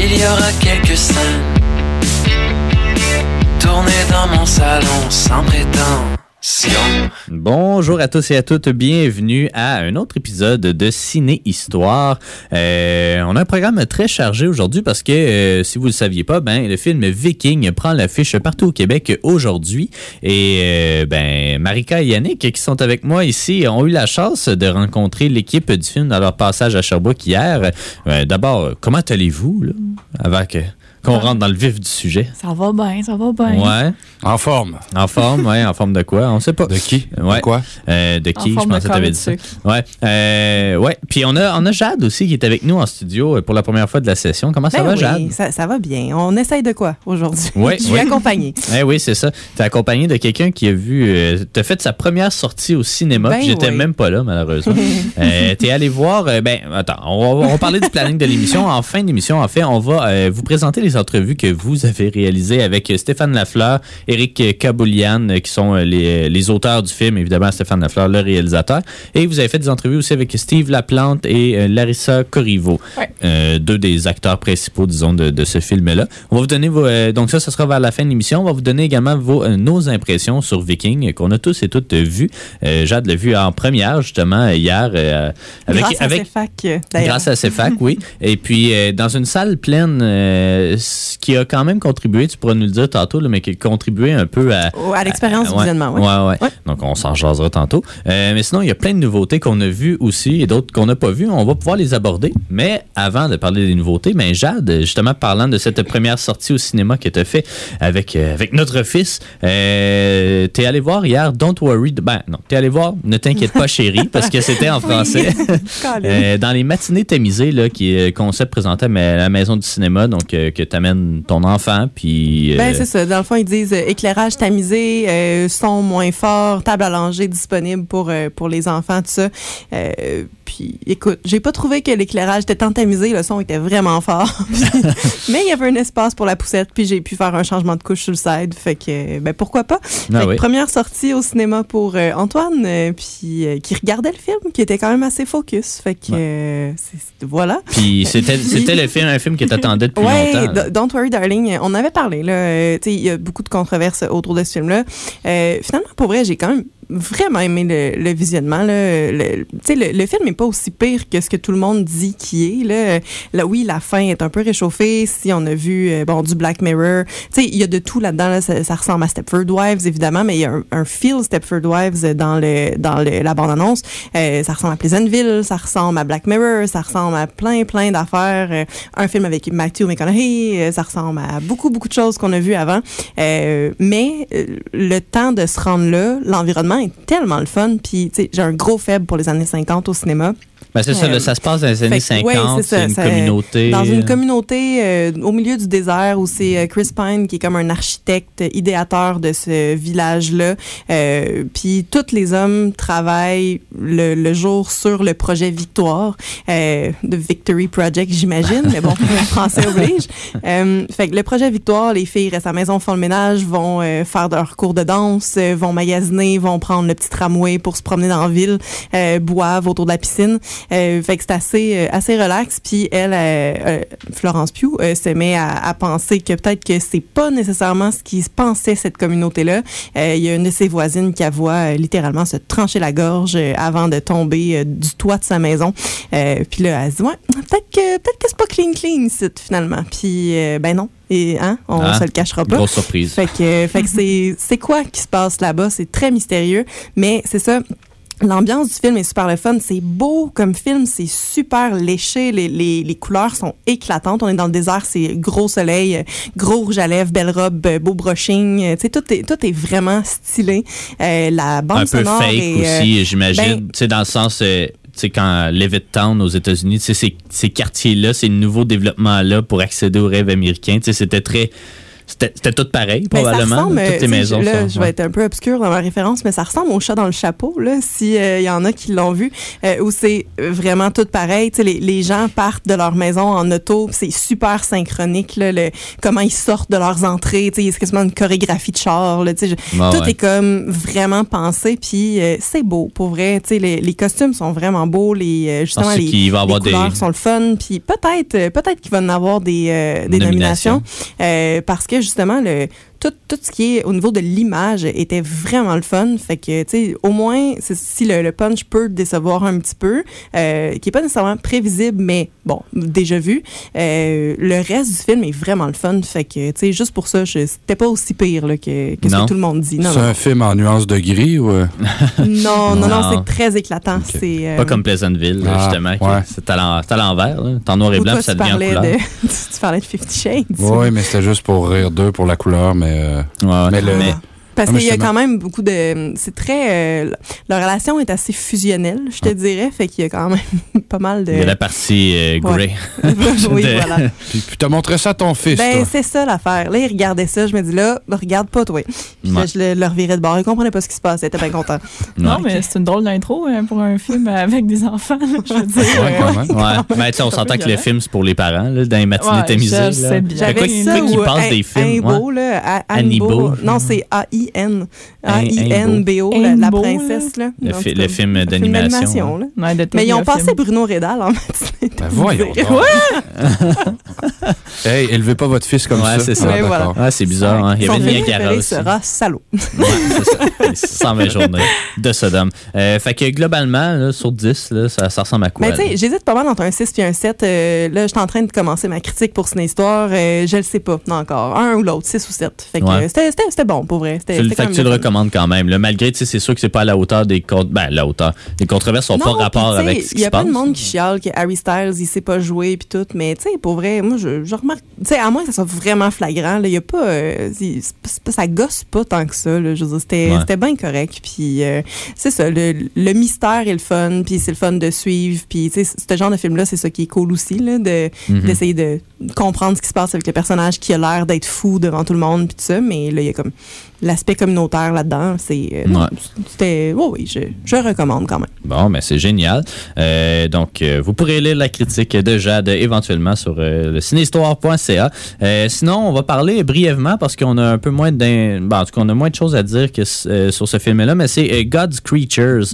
Il y aura quelques scènes. Tournées dans mon salon sans prétention. Bonjour à tous et à toutes, bienvenue à un autre épisode de Ciné Histoire. Euh, on a un programme très chargé aujourd'hui parce que euh, si vous le saviez pas, ben le film Viking prend l'affiche partout au Québec aujourd'hui et euh, ben Marika et Yannick qui sont avec moi ici ont eu la chance de rencontrer l'équipe du film dans leur passage à Sherbrooke hier. Euh, D'abord, comment allez-vous là, avant qu'on rentre dans le vif du sujet? Ça va bien, ça va bien. Ouais. En forme. En forme, ouais, en forme de quoi? On sait pas. De qui? Ouais. De quoi? Euh, de qui? En Je pensais que t'avais dit ça. Ouais. Euh, ouais. Puis on a, on a Jade aussi qui est avec nous en studio pour la première fois de la session. Comment ça Ben va, oui, Jade? Ça, ça va bien. On essaye de quoi aujourd'hui? Oui, Je suis oui. accompagnée. Eh oui, c'est ça. T'es accompagné de quelqu'un qui a vu. Euh, t'as fait sa première sortie au cinéma. Ben puis J'étais oui. même pas là, malheureusement. euh, T'es allé voir. euh, ben, attends, on va, on va parler du planning de l'émission. En fin d'émission, en fait, on va euh, vous présenter les entrevues que vous avez réalisées avec Stéphane Lafleur, Éric Kaboulian, qui sont euh, les, les auteurs du film. Évidemment, Stéphane Lafleur, le réalisateur. Et vous avez fait des entrevues aussi avec Steve Laplante et euh, Larissa Corriveau. Ouais. Euh, deux des acteurs principaux, disons, de, de ce film-là. On va vous donner vos, euh, donc ça, ça sera vers la fin de l'émission. On va vous donner également vos, nos impressions sur Viking, qu'on a tous et toutes vues. Euh, Jade l'a vu en première, justement, hier. avec, Grâce à CFAC, d'ailleurs. Grâce à CFAC, oui. Et puis, dans une salle pleine, euh, ce qui a quand même contribué, tu pourras nous le dire tantôt, là, mais qui a contribué un peu à... À l'expérience du visionnement, oui. Ouais, ouais. Ouais. Donc, on s'en jasera tantôt. Euh, mais sinon, il y a plein de nouveautés qu'on a vues aussi et d'autres qu'on n'a pas vues. On va pouvoir les aborder. Mais avant de parler des nouveautés, ben, Jade, justement, parlant de cette première sortie au cinéma que tu as fait avec, euh, avec notre fils, euh, t'es allé voir hier Don't Worry. Ben, non, t'es allé voir Ne t'inquiète pas, chérie, parce que c'était en français. Euh, dans les matinées tamisées, là, qui est concept présenté à la maison du cinéma, donc que tu amènes ton enfant, puis. euh, Ben, c'est ça. Dans le fond, ils disent euh, éclairage tamisé, euh, son moins fort, table à langer disponible pour, pour les enfants, tout ça. Puis, écoute, j'ai pas trouvé que l'éclairage était tant tamisé, le son était vraiment fort. Mais il y avait un espace pour la poussette, puis j'ai pu faire un changement de couche sur le side. Fait que, ben, pourquoi pas? Ah Fait que oui. Première sortie au cinéma pour euh, Antoine, euh, puis euh, qui regardait le film, qui était quand même assez focus. Fait que, voilà. Puis c'était c'était le film, un film que t'attendais depuis Ouais, longtemps. Don't Worry Darling, euh, on avait parlé là, euh, il y a beaucoup de controverses autour de ce film-là. Euh, finalement, pour vrai, j'ai quand même vraiment aimé le, le visionnement là. Le, le, le film n'est pas aussi pire que ce que tout le monde dit qu'il est là. Là, oui, la fin est un peu réchauffée. Si on a vu euh, bon du Black Mirror, il y a de tout là-dedans. là. Ça, ça ressemble à Stepford Wives évidemment, mais il y a un, un feel Stepford Wives dans le dans le, la bande annonce. Euh, ça ressemble à Pleasantville, ça ressemble à Black Mirror, ça ressemble à plein plein d'affaires. Euh, un film avec Matthew McConaughey, euh, ça ressemble à beaucoup beaucoup de choses qu'on a vues avant. Euh, mais le temps de se rendre là, l'environnement tellement le fun. Puis tu sais, j'ai un gros faible pour les années 50 au cinéma. Ben, c'est ça, Euh, là, ça se passe dans les années fait que, ouais, 50, c'est une ça- communauté. Dans euh, une communauté euh, au milieu du désert où c'est euh, Chris Pine qui est comme un architecte idéateur de ce village-là. Euh, Puis tous les hommes travaillent le, le jour sur le projet Victoire, euh, de Victory Project, j'imagine. Mais bon, français oblige. Euh, fait que le projet Victoire, les filles restent à la maison, font le ménage, vont euh, faire leur cours de danse, euh, vont magasiner, vont prendre le petit tramway pour se promener dans la ville, euh, boivent autour de la piscine. Euh, fait que c'est assez, euh, assez relax. Puis elle, euh, euh, Florence Pugh, euh, se met à, à penser que peut-être que c'est pas nécessairement ce qui se pensait cette communauté-là. Euh, Il y a une de ses voisines qui la voit euh, littéralement se trancher la gorge avant de tomber euh, du toit de sa maison. Euh, puis là, elle se dit, ouais, peut-être que, peut-être que c'est pas clean clean, ici, finalement. Puis, euh, ben non. Et, hein, on Ah, se le cachera pas. Grosse surprise. Fait que, fait que c'est, c'est quoi qui se passe là-bas? C'est très mystérieux, mais c'est ça. L'ambiance du film est super le fun. C'est beau comme film, c'est super léché. Les, les, les couleurs sont éclatantes. On est dans le désert, c'est gros soleil, gros rouge à lèvres, belle robe, euh, beau brushing. Euh, Tu sais, tout est, tout est vraiment stylé. Euh, la bande un peu fake est, euh, aussi, j'imagine. ben- tu sais, dans le sens, euh, sais, quand Levittown aux États-Unis, ces, ces quartiers-là, ces nouveaux développements-là pour accéder au rêve américain, c'était très. C'était tout pareil, Ben, ça probablement. ressemble, là, euh, toutes les maisons. là, sont- je vais être un peu obscure dans ma référence, mais ça ressemble au chat dans le chapeau, là, si euh, il y en a qui l'ont vu, euh, où c'est vraiment tout pareil. Les, les gens partent de leur maison en auto, c'est super synchronique, là, le, comment ils sortent de leurs entrées. Tu sais, c'est quasiment une chorégraphie de char. Là, je- Ah tout ouais. est comme vraiment pensé, puis euh, c'est beau, pour vrai. Les, les costumes sont vraiment beaux, les justement les, les des- couleurs sont le fun, puis peut-être peut-être qu'il va en avoir des, des Nominations. nominations, parce que justement le tout, tout ce qui est au niveau de l'image était vraiment le fun. Fait que, tu sais, au moins, si le, le punch peut décevoir un petit peu, euh, qui est pas nécessairement prévisible, mais bon, déjà vu, euh, le reste du film est vraiment le fun. Fait que, tu sais, juste pour ça, c'était pas aussi pire là, que, que ce que tout le monde dit. Non, C'est un film en nuances de gris ou. euh? non, non, non, Non. c'est très éclatant. C'est, euh, Pas comme Pleasantville, là, Ah, justement. ouais. C'est à l'envers. là. C'est en noir et blanc, toi, puis ça tu devient en parlais, couleur. de, tu parlais de Fifty Shades. Oui, mais c'était juste pour rire d'eux, pour la couleur, mais. Euh, ouais. Mais le- Mais- Parce Ah, qu'il y a quand même beaucoup de. C'est très. euh, leur relation est assez fusionnelle, je te dirais. Fait qu'il y a quand même pas mal de. il y a la partie euh, grey. oui, de- voilà. Puis, puis t'as montré ça à ton fils, Ben, c'est ça l'affaire. Là, il regardait ça. Je me dis, là, regarde pas, toi. Puis là, je le, le revirais de bord. Il comprenait pas ce qui se passait. Était bien content. Non, mais c'est une drôle d'intro hein, pour un film avec des enfants. je veux dire. Ouais, quand même. Ouais, mais tu sais, on s'entend que le film, c'est pour les parents, là, dans les matinées Ouais, tamisées. quoi- J'avais quoi ça qu'il ou passe Un- des films. Aimbo, là. Non, c'est A-I-N. Un- A-I-N-B-O, la, la princesse, là. Le, fi- le film d'animation. ouais, Mais ils ont passé Bruno Rédal en matinée. Ben voyons. hey, élevez pas votre fils comme Ouais, ça. c'est ça. Ah, Ouais, voilà. c'est bizarre. Hein. Il y avait Niagara préféré aussi. sera Salaud. Ouais, c'est ça. Les 120 journées de Sodome. Euh, fait que globalement, là, sur 10, là, ça, ça ressemble à quoi? Mais tu sais, j'hésite pas mal entre un 6 et un 7. Euh, là, je suis en train de commencer ma critique pour Ciné Histoire. Euh, je le sais pas encore. Un ou l'autre, 6 ou 7. Fait que Ouais. euh, c'était- c'était c'était bon, pour vrai. C'était- Tu le, fait que tu le recommandes quand même. Là, malgré, tu sais, c'est sûr que c'est pas à la hauteur des comptes. Ben, la hauteur. Les controverses sont pas rapport avec ce qui Il y se a plein passe. de monde qui chiale que Harry Styles, il sait pas jouer puis tout. Mais tu sais, pour vrai, moi, je, je remarque. Tu sais, à moins que ça soit vraiment flagrant, là, il y a pas. euh, pas- ça gosse pas tant que ça. Là, je veux dire, c'était Ouais. c'était bien correct. Puis euh, c'est ça, le, le mystère est le fun. Puis c'est le fun de suivre. Puis tu sais, ce genre de film-là, c'est ça qui est cool aussi, là, de Mhm. d'essayer de comprendre ce qui se passe avec le personnage qui a l'air d'être fou devant tout le monde puis tout ça mais là il y a comme l'aspect communautaire là-dedans c'est euh, Ouais. c'était oui oui je, je recommande quand même Bon, ben c'est génial. Euh, donc, euh, vous pourrez lire la critique de Jade éventuellement sur le cinéhistoire.ca. Sinon, on va parler brièvement parce qu'on a un peu moins d'in- bon, en tout cas, on a moins de choses à dire que sur ce film-là, mais c'est God's Creatures,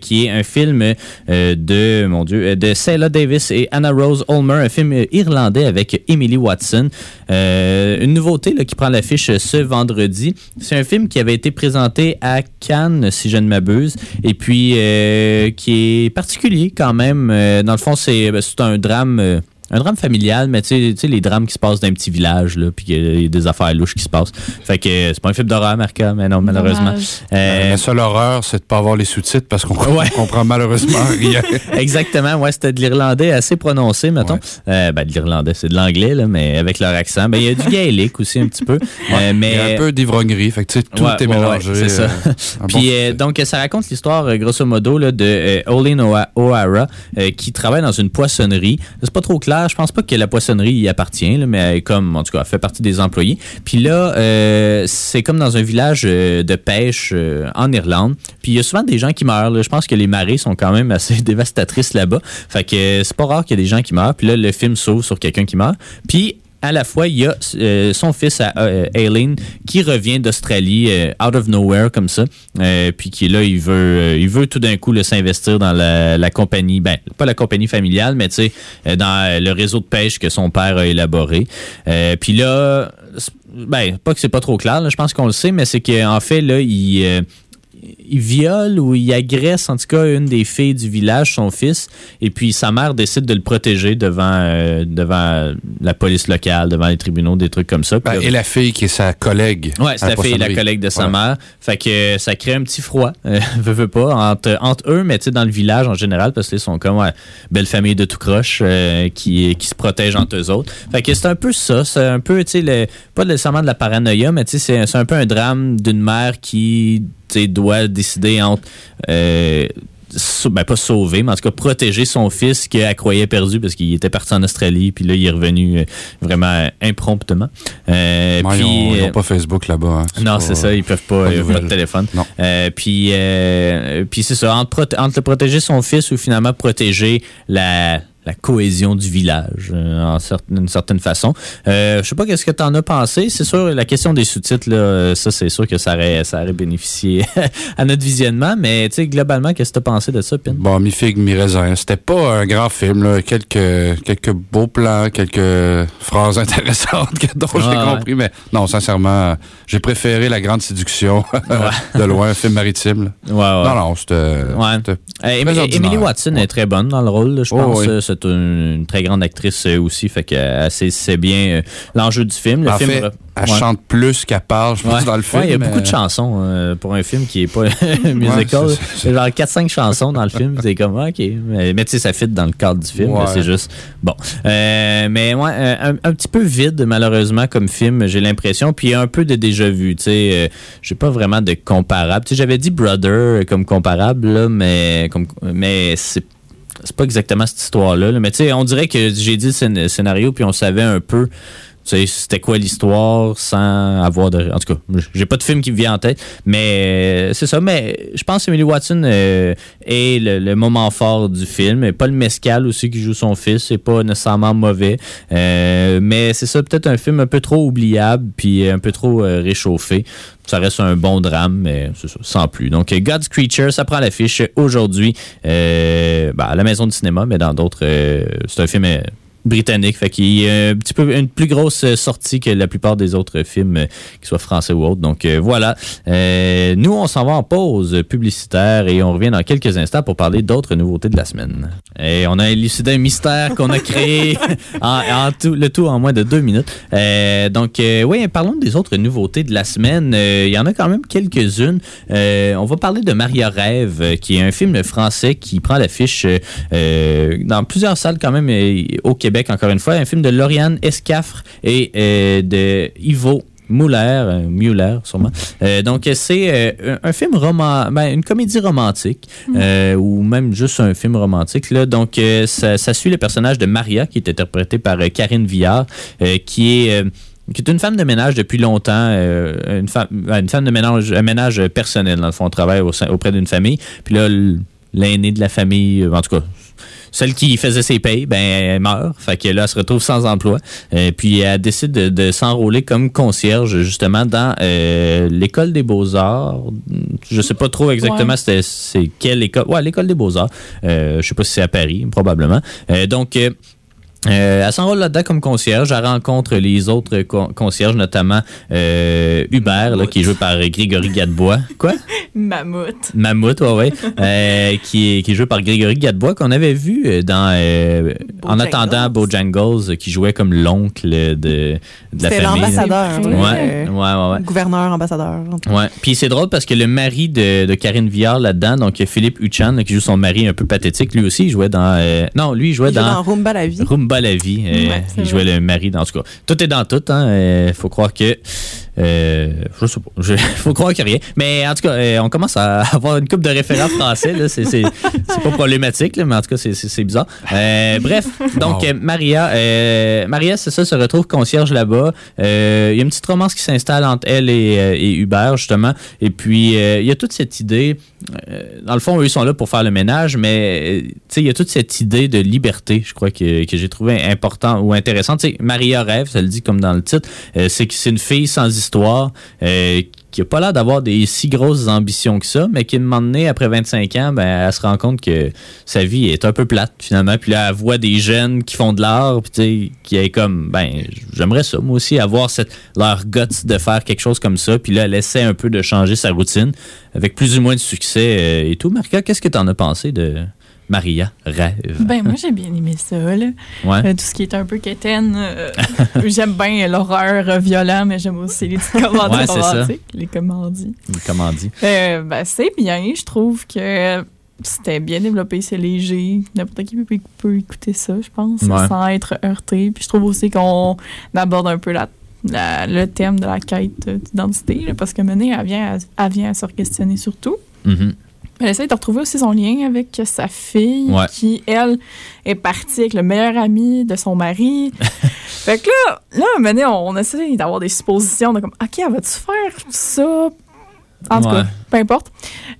qui est un film de, mon Dieu, de Selah Davis et Anna Rose Ulmer, un film irlandais avec Emily Watson. Une nouveauté là, qui prend l'affiche ce vendredi. C'est un film qui avait été présenté à Cannes, si je ne m'abuse, et puis euh, qui est particulier quand même. Euh, dans le fond, c'est c'est un drame. Euh, un drame familial, mais tu sais- tu sais, les drames qui se passent dans un petit village, là, puis qu'il y a des affaires louches qui se passent. Fait que euh, c'est pas un film d'horreur, Marca, mais non, malheureusement. Euh, La seule horreur, c'est de pas avoir les sous-titres parce qu'on Ouais. comprend malheureusement rien. Exactement, ouais, c'était de l'irlandais assez prononcé, mettons. Ouais. Euh, ben, de l'irlandais, c'est de l'anglais, là, mais avec leur accent. Ben, il y a du gaélique aussi un petit peu. Euh, mais... Il y a un peu d'ivrognerie, fait que tu sais, tout Ouais, est ouais, mélangé. ouais, c'est ça. euh, Puis euh, donc ça raconte l'histoire euh, grosso modo là, de euh, Olin Oha- O'Hara euh, qui travaille dans une poissonnerie. C'est pas trop clair, je pense pas que la poissonnerie y appartient mais elle comme en tout fait partie des employés. Puis là euh, c'est comme dans un village euh, de pêche euh, en Irlande. Puis il y a souvent des gens qui meurent. Je pense que les marées sont quand même assez dévastatrices là-bas. Fait que c'est pas rare qu'il y ait des gens qui meurent. Puis là le film s'ouvre sur quelqu'un qui meurt. Puis à la fois, il y a euh, son fils à euh, Aileen qui revient d'Australie, euh, out of nowhere comme ça, euh, puis qui là, il veut, euh, il veut tout d'un coup s'investir dans la, la compagnie, ben pas la compagnie familiale, mais tu sais, euh, dans le réseau de pêche que son père a élaboré. Puis là, ben pas que c'est pas trop clair, là, je pense qu'on le sait, mais c'est qu'en fait là, il il viole ou il agresse en tout cas une des filles du village, son fils, et puis sa mère décide de le protéger devant, euh, devant la police locale, devant les tribunaux, des trucs comme ça. Puis Ben, là- et la fille qui est sa collègue. Ouais, à c'est la fille, la poissonnerie. collègue de sa Ouais. mère. Fait que ça crée un petit froid, euh, veux, veux pas, entre, entre eux, mais tu sais, dans le village en général, parce qu'ils sont comme ouais, belle famille de tout croche euh, qui, qui se protègent entre eux autres. Fait que c'est un peu ça, c'est un peu, tu sais, pas nécessairement de la paranoïa, mais tu sais, c'est- un peu un drame d'une mère qui doit décider entre euh, ben, pas sauver, mais en tout cas protéger son fils qu'elle croyait perdu parce qu'il était parti en Australie, puis là, il est revenu euh, vraiment euh, impromptement. Euh, puis, ils ont- ils n'ont pas Facebook là-bas. hein. non, c'est ça, ils peuvent pas, pas de euh, votre téléphone. Non. Euh, puis, puis c'est ça, entre, entre le protéger son fils ou finalement protéger la, la cohésion du village, euh, en cer- d'une certaine façon. Euh, je sais pas qu'est-ce que tu en as pensé. C'est sûr, la question des sous-titres, là, euh, ça, c'est sûr que ça aurait, ça aurait bénéficié à notre visionnement, mais tu sais, globalement, qu'est-ce que tu as pensé de ça, Pin? Bon, mi figue, mi raisin. C'était pas un grand film, là. Quelques, quelques beaux plans, quelques phrases intéressantes que- dont j'ai Ah, ouais. compris, mais non, sincèrement, j'ai préféré La Grande Séduction de loin, un film maritime. là. Ouais, ouais. Non, non, c'était. Ouais. c'était- Euh, Emily-. Emily Watson est très bonne dans le rôle, je Oh, pense. oui. Euh, C'est une, une très grande actrice euh, aussi, fait que c'est c'est bien euh, l'enjeu du film. Le En film fait, re- elle ouais. chante plus qu'elle parle, je pense, Ouais. dans le film. Ouais, il y a beaucoup de chansons euh, pour un film qui est pas musical. C'est- genre 4-5 chansons dans le film. C'est comme, ah, OK. Mais, mais tu sais, ça fit dans le cadre du film. C'est juste, bon. Euh, mais euh, un, un petit peu vide, malheureusement, comme film, j'ai l'impression. Puis un peu de déjà-vu. Tu sais, euh, j'ai pas vraiment de comparable. Tu sais, j'avais dit Brother comme comparable, là, mais, comme, mais c'est c'est pas exactement cette histoire-là. là. Mais tu sais, on dirait que j'ai dit le scén- scénario, puis on savait un peu sais, c'était quoi l'histoire sans avoir de. En tout cas, j'ai pas de film qui me vient en tête, mais euh, c'est ça. Mais je pense que Emily Watson euh, est le, moment fort du film. Le mescal aussi qui joue son fils, c'est pas nécessairement mauvais. Euh, mais c'est ça, peut-être un film un peu trop oubliable, puis un peu trop réchauffé. Ça reste un bon drame, mais c'est ça, sans plus. Donc, God's Creature, ça prend l'affiche aujourd'hui ben, à la maison du cinéma, mais dans d'autres. c'est un film. Britannique. Fait qu'il y a un petit peu une plus grosse euh, sortie que la plupart des autres films, euh, qu'ils soient français ou autres. Donc euh, voilà. Euh, nous, on s'en va en pause publicitaire et on revient dans quelques instants pour parler d'autres nouveautés de la semaine. Et on a élucidé un mystère qu'on a créé en, en tout, le tout en moins de deux minutes. Euh, donc euh, oui, parlons des autres nouveautés de la semaine. Il y en a quand même quelques-unes. On va parler de Maria Rêve, qui est un film français qui prend l'affiche dans plusieurs salles quand même au Québec, encore une fois. Un film de Lauriane Escaffre et euh, de Ivo Muller, euh, Muller sûrement. Euh, donc c'est euh, un, un film roman, ben, une comédie romantique euh, ou même juste un film romantique là. Donc ça, ça suit le personnage de Maria qui est interprété par Karine Villard, qui est qui est une femme de ménage depuis longtemps, une, femme, une femme de ménage, un ménage personnel, dans le fond, on travaille au auprès d'une famille. Puis là, l'aîné de la famille, en tout cas, celle qui faisait ses payes, ben, elle meurt. Fait que là, elle se retrouve sans emploi. Euh, puis elle décide de, de s'enrôler comme concierge, justement, dans euh, l'école des beaux-arts. Je sais pas trop exactement Ouais. c'était- c'est quelle école. Ouais, l'école des beaux-arts. Euh, je sais pas si c'est à Paris, probablement. Euh, donc, euh, euh, elle s'enrôle là-dedans comme concierge. Elle rencontre les autres con- concierges, notamment euh, Hubert, là, qui est joué par Grégory Gadebois. Quoi? Mammouth. Mammouth, ouais, ouais. Euh, qui, est, qui est joué par Grégory Gadebois, qu'on avait vu euh, dans euh, En attendant Bojangles, euh, qui jouait comme l'oncle de, de la famille. l'ambassadeur. Ouais, euh, ouais, ouais, ouais. Gouverneur, ambassadeur. Ouais. Puis c'est drôle parce que le mari de, de Karine Viard là-dedans, donc Philippe Huchan, là, qui joue son mari un peu pathétique, lui aussi, il jouait dans. euh, non, lui, il jouait Il dans. dans Rumba la vie. Rumba la vie. euh, Ouais, il jouait le mari dans tout cas. Tout est dans tout. Il hein, faut croire que. Euh, je sais pas. Je- faut croire a rien. Mais en tout cas, euh, on commence à avoir une coupe de référents français. C'est, pas problématique, là, mais en tout cas, c'est, bizarre. Euh, bref, donc Wow. euh, Maria, Maria, c'est ça, se retrouve concierge là-bas. Il y a une petite romance qui s'installe entre elle et, et Hubert, justement. Et puis, il y a toute cette idée. dans le fond, eux, ils sont là pour faire le ménage, mais il y a toute cette idée de liberté, je crois, que, que j'ai trouvé important ou intéressant. Tu sais, Maria rêve, ça le dit comme dans le titre, c'est que c'est une fille sans histoire. Euh, qui a pas l'air d'avoir des si grosses ambitions que ça, mais qui, à un moment donné, après 25 ans, ben, elle se rend compte que sa vie est un peu plate, finalement. Puis là, elle voit des jeunes qui font de l'art, puis tu qui est comme, ben, j'aimerais ça, moi aussi, avoir cette, leur guts de faire quelque chose comme ça. Puis là, elle essaie un peu de changer sa routine, avec plus ou moins de succès euh, et tout. Marca, qu'est-ce que t'en as pensé de Maria Rêve? Ben, moi, j'ai bien aimé ça, là. Ouais. Euh, tout ce qui est un peu quétaine. euh, j'aime bien l'horreur violent, mais j'aime aussi les petites Ouais, ça. romantiques, les. Comment dit? Euh, ben, c'est bien. Je trouve que c'était bien développé, c'est léger. N'importe qui peut, peut écouter ça, je pense, Ouais. sans être heurté. Puis je trouve aussi qu'on aborde un peu la, la- le thème de la quête d'identité, parce que Mené, elle vient, à, elle vient à se questionner sur tout. Mhm. Elle essaie de retrouver aussi son lien avec sa fille, Ouais. qui, elle, est partie avec le meilleur ami de son mari. fait que là, là, à un moment donné, on, on essaie d'avoir des suppositions de comme, OK, elle va-tu faire ça? En tout Ouais. cas, peu importe.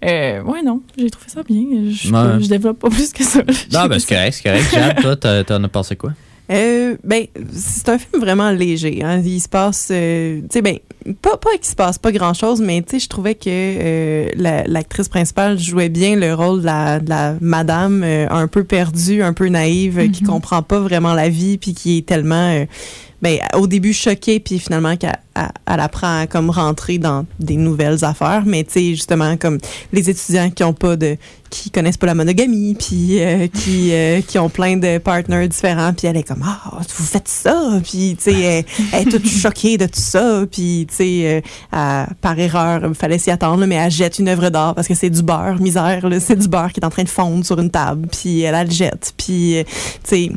Euh, ouais, non, j'ai trouvé ça bien. Je, Ouais. je développe pas plus que ça. Non, ben c'est correct, c'est correct. Jade, toi, t'en as pensé quoi? Euh, ben, c'est un film vraiment léger. Hein. Il se passe, euh, tu sais, ben, pas, pas qu'il se passe pas grand chose, mais tu sais, je trouvais que euh, la- l'actrice principale jouait bien le rôle de la, de la madame euh, un peu perdue, un peu naïve, qui Mhm. comprend pas vraiment la vie, puis qui est tellement, euh, ben, au début choquée, puis finalement qu'elle elle, apprend à comme rentrer dans des nouvelles affaires. Mais tu sais, justement, comme les étudiants qui ont pas de qui connaissent pas la monogamie, puis euh, qui, euh, qui ont plein de partners différents, puis elle est comme ah vous faites ça, puis tu sais elle, elle est toute choquée de tout ça, puis tu sais euh, par erreur il fallait s'y attendre, là, mais elle jette une œuvre d'art parce que c'est du beurre misère, là, c'est du beurre qui est en train de fondre sur une table, puis elle, elle le jette, puis euh, tu sais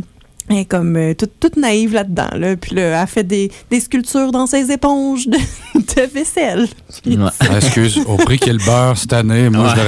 elle est comme euh, toute, toute naïve là-dedans. Là. Puis là, elle fait des, des sculptures dans ses éponges de, de vaisselle. Puis, Ouais. Ah, excuse, au prix qu'est le beurre cette année, moi, je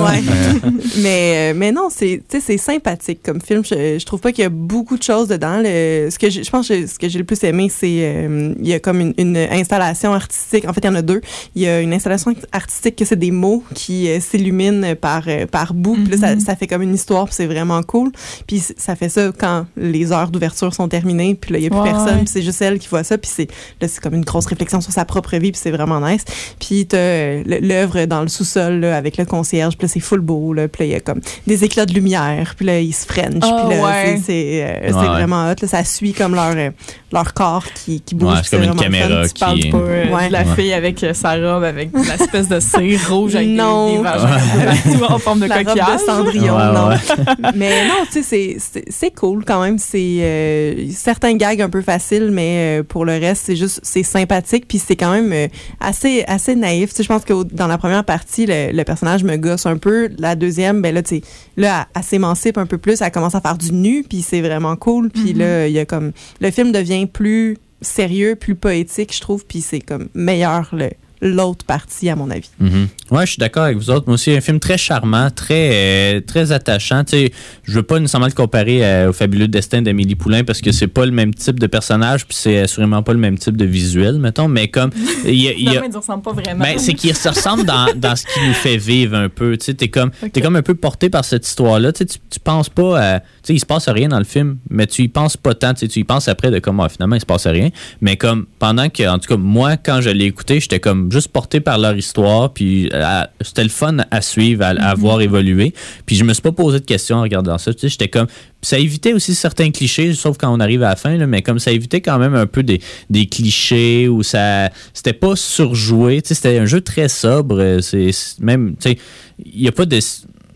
Ouais. mais- Mais, euh, mais non, c'est sympathique comme film. Je, je trouve pas qu'il y a beaucoup de choses dedans. Le, ce que je pense que ce que j'ai le plus aimé, c'est euh, il y a comme une, une installation artistique. En fait, il y en a deux. Il y a une installation artistique que c'est des mots qui euh, s'illuminent par euh, par bout. Puis là, ça, Mhm. ça fait comme une histoire. Puis c'est vraiment cool. Puis ça fait ça quand les heures d'ouverture sont terminées. Puis là, il y a plus Ouais, personne. ouais. Puis c'est juste elle qui voit ça. Puis c'est là, c'est comme une grosse réflexion sur sa propre vie. Puis c'est vraiment nice. Puis t'as l'œuvre dans le sous-sol là, avec le concierge. Puis là, c'est full beau. Là. Puis là, il y a comme des éclats de lumière. Puis là, ils se french. Ah, puis là, ouais. c'est- c'est euh, c'est vraiment hot. Là. Ça suit comme leur, euh, leur corps qui, qui bouge. C'est comme une caméra qui- pas euh, de la fille avec euh, sa robe, avec l'espèce de cire rouge avec des- Non. des, vagins partout en forme de la robe coquillage. de Cendrillon, Ouais, non. mais non, tu sais, c'est- c'est- c'est cool quand même. C'est euh, certains gags un peu faciles, mais euh, pour le reste, c'est juste c'est sympathique, puis c'est quand même euh, assez assez naïf. Tu sais, je pense que dans la première partie, le, le personnage me gosse un peu. La deuxième, ben là, tu sais, là, elle, elle s'émancipe un peu plus. Elle commence à faire du nu, puis c'est vraiment cool. Puis là, il y a comme le film devient plus sérieux, plus poétique, je trouve, puis c'est comme meilleur le l'autre partie à mon avis. Mhm. Ouais, je suis d'accord avec vous autres. Moi aussi, un film très charmant, très euh, très attachant. Tu sais, je veux pas nécessairement le comparer euh, au fabuleux destin d'Amélie Poulain parce que c'est pas le même type de personnage puis c'est assurément pas le même type de visuel, mettons. Mais comme il y a, il y a- Non, mais ils ressemblent pas vraiment. Ben, c'est qu'il se ressemble dans, dans ce qui nous fait vivre un peu. Tu sais, t'es comme, comme un peu porté par cette histoire-là. Tu, sais, tu, tu penses pas à. Sais, il se passe rien dans le film, mais tu y penses pas tant. Tu y penses après de comme, ah, finalement, il se passe rien. Mais comme, pendant que, en tout cas, moi, quand je l'ai écouté, j'étais comme juste porté par leur histoire. Puis euh, c'était le fun à suivre, à, à voir évoluer. Puis je me suis pas posé de questions en regardant ça. Tu sais, j'étais comme. Ça évitait aussi certains clichés, sauf quand on arrive à la fin, là, mais comme ça évitait quand même un peu des, des clichés où ça. C'était pas surjoué. Tu sais, c'était un jeu très sobre. euh, C'est même. Tu sais, il y a pas de.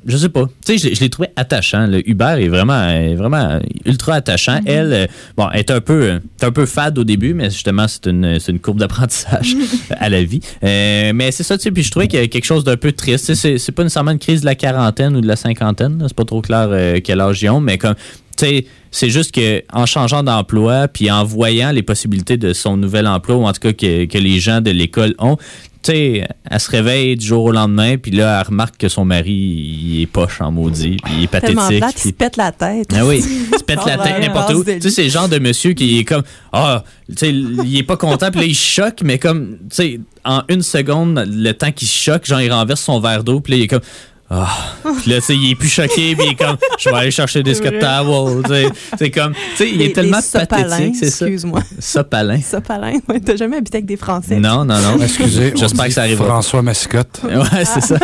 Je sais pas. Tu sais, je, l'ai- je l'ai trouvé attachant. Le Hubert est vraiment, est vraiment ultra attachant. Elle, euh, bon, est un peu, est un peu fade au début, mais justement, c'est une, une courbe d'apprentissage à la vie. Euh, mais c'est ça, tu sais. Puis je trouvais qu'il y a quelque chose d'un peu triste. C'est pas nécessairement une crise de la quarantaine ou de la cinquantaine. C'est pas trop clair euh, quel âge ils ont, mais comme tu sais, c'est juste que en changeant d'emploi puis en voyant les possibilités de son nouvel emploi ou en tout cas que, que les gens de l'école ont, tu sais, elle se réveille du jour au lendemain puis là elle remarque que son mari il est poche en maudit puis il est pathétique. plate, il puis- se pète la tête. ah oui, il se pète la tête ouais, n'importe où. Tu sais, c'est le genre de monsieur qui est comme ah, tu sais, il est pas content puis là il choque mais comme tu sais en une seconde le temps qu'il choque, genre il renverse son verre d'eau puis là il est comme ah, Puis là, tu sais, il est plus choqué, puis il est comme, je vais aller chercher des C'est Scott. Towels. tu sais. C'est comme, tu sais, il Les- est tellement les sopalins, pathétique, c'est ça. Excuse-moi. Sopalin. Sopalin, ouais, t'as jamais habité avec des Français? Non, non, non. Excusez, J'espère que ça arrivera. François Mascotte. Ouais, c'est ça.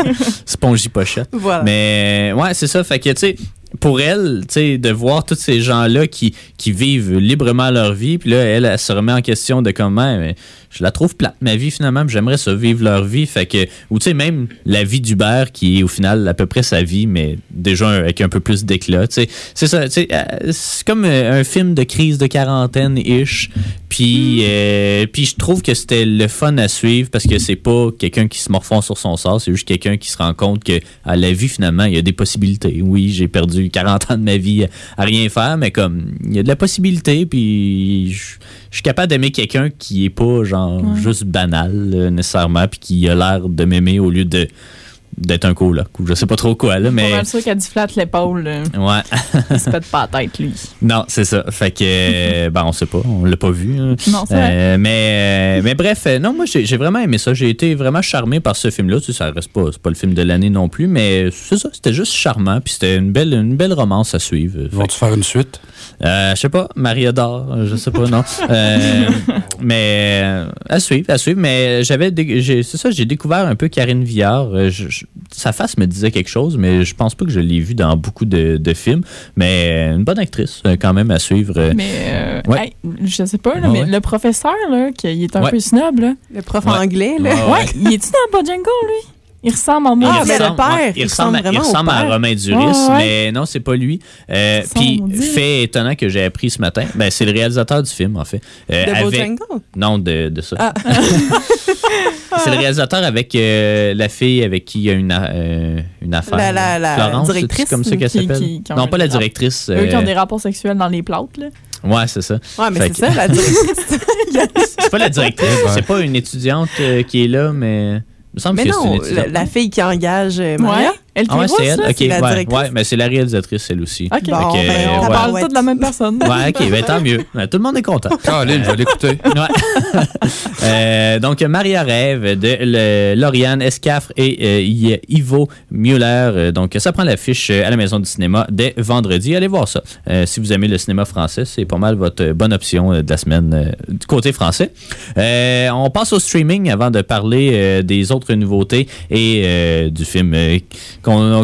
Spongy pochette. Voilà. Mais ouais, c'est ça. Fait que, tu sais, pour elle, tu sais, de voir tous ces gens-là qui, qui vivent librement leur vie, puis là, elle, elle se remet en question de comment, mais je la trouve plate, ma vie, finalement, puis j'aimerais ça vivre leur vie. Fait que, ou tu sais, même la vie d'Hubert, qui est au final à peu près sa vie, mais déjà avec un peu plus d'éclat. C'est ça, euh, c'est comme euh, un film de crise de quarantaine-ish. Puis, euh, puis je trouve que c'était le fun à suivre parce que c'est pas quelqu'un qui se morfond sur son sort, c'est juste quelqu'un qui se rend compte que à la vie, finalement, il y a des possibilités. Oui, j'ai perdu 40 ans de ma vie à, à rien faire, mais comme il y a de la possibilité, puis je je suis capable d'aimer quelqu'un qui est pas genre Ouais. juste banal euh, nécessairement, puis qui a l'air de m'aimer au lieu de d'être un coloc ou je sais pas trop quoi, là, Pas mais. mal sûr qu'elle dit flatte l'épaule. Ouais. Il se pète pas la tête, lui. non, c'est ça. Fait que, euh, ben, on sait pas, on l'a pas vu. hein. Non, c'est vrai. Euh, mais, euh, mais bref, non, moi j'ai vraiment aimé ça. J'ai été vraiment charmé par ce film-là. Tu sais, ça reste pas, c'est pas le film de l'année non plus, mais c'est ça, c'était juste charmant. Puis c'était une belle, une belle romance à suivre. Vont-tu faire une suite? Euh, je sais pas, Maria d'or, je sais pas, non. Euh, mais à suivre, à suivre. Mais j'avais, c'est ça, j'ai découvert un peu Karine Viard. Je- je- sa face me disait quelque chose, mais je pense pas que je l'ai vue dans beaucoup de, de films. Mais une bonne actrice, euh, quand même à suivre. Euh, Mais, euh, Ouais. hey, je sais pas, là, Ouais, mais ouais? le professeur, là, qui il est un Ouais. peu snob, là. Le prof Ouais. anglais, là. Ouais, Ouais, il est-tu dans Bojangles, lui? Il ressemble en moi. Ah, mais le père, ouais, il il ressemble, à- il ressemble à. Romain Duris, ouais. mais non, c'est pas lui. Euh, Puis, fait étonnant que j'ai appris ce matin, ben, c'est le réalisateur du film, en fait. Euh, De avec-? Non, de, de ça. Ah. c'est le réalisateur avec euh, la fille avec qui il y a une, euh, une affaire. La- la- la Florence, directrice comme ça qu'elle qui- s'appelle? qui- qui ont non, pas la directrice. Eux qui ont des rapports sexuels dans les plantes, là. Ouais, c'est ça. Ouais, mais Fait c'est que- ça, la directrice. C'est pas la directrice, Ouais. c'est pas une étudiante euh, qui est là, mais. Il me semble mais que c'est une non, la, la fille qui engage euh, Maria. Ouais. Elle Ah ouais, est c'est elle. là? Ok, la ouais, ouais, mais c'est la réalisatrice, elle aussi. OK. Bon, que, ben, euh, on ouais. parle tous de la même personne. Ouais, ok, ben, tant mieux. Ben, Tout le monde est content. Caroline, je vais l'écouter. Ouais. Euh, donc, Maria Rêve de le- Lauriane Escafre et euh, Ivo Mueller. Euh, Donc, ça prend l'affiche à la Maison du cinéma dès vendredi. Allez voir ça. Euh, si vous aimez le cinéma français, c'est pas mal votre bonne option de la semaine euh, du côté français. Euh, on passe au streaming avant de parler euh, des autres nouveautés et euh, du film euh,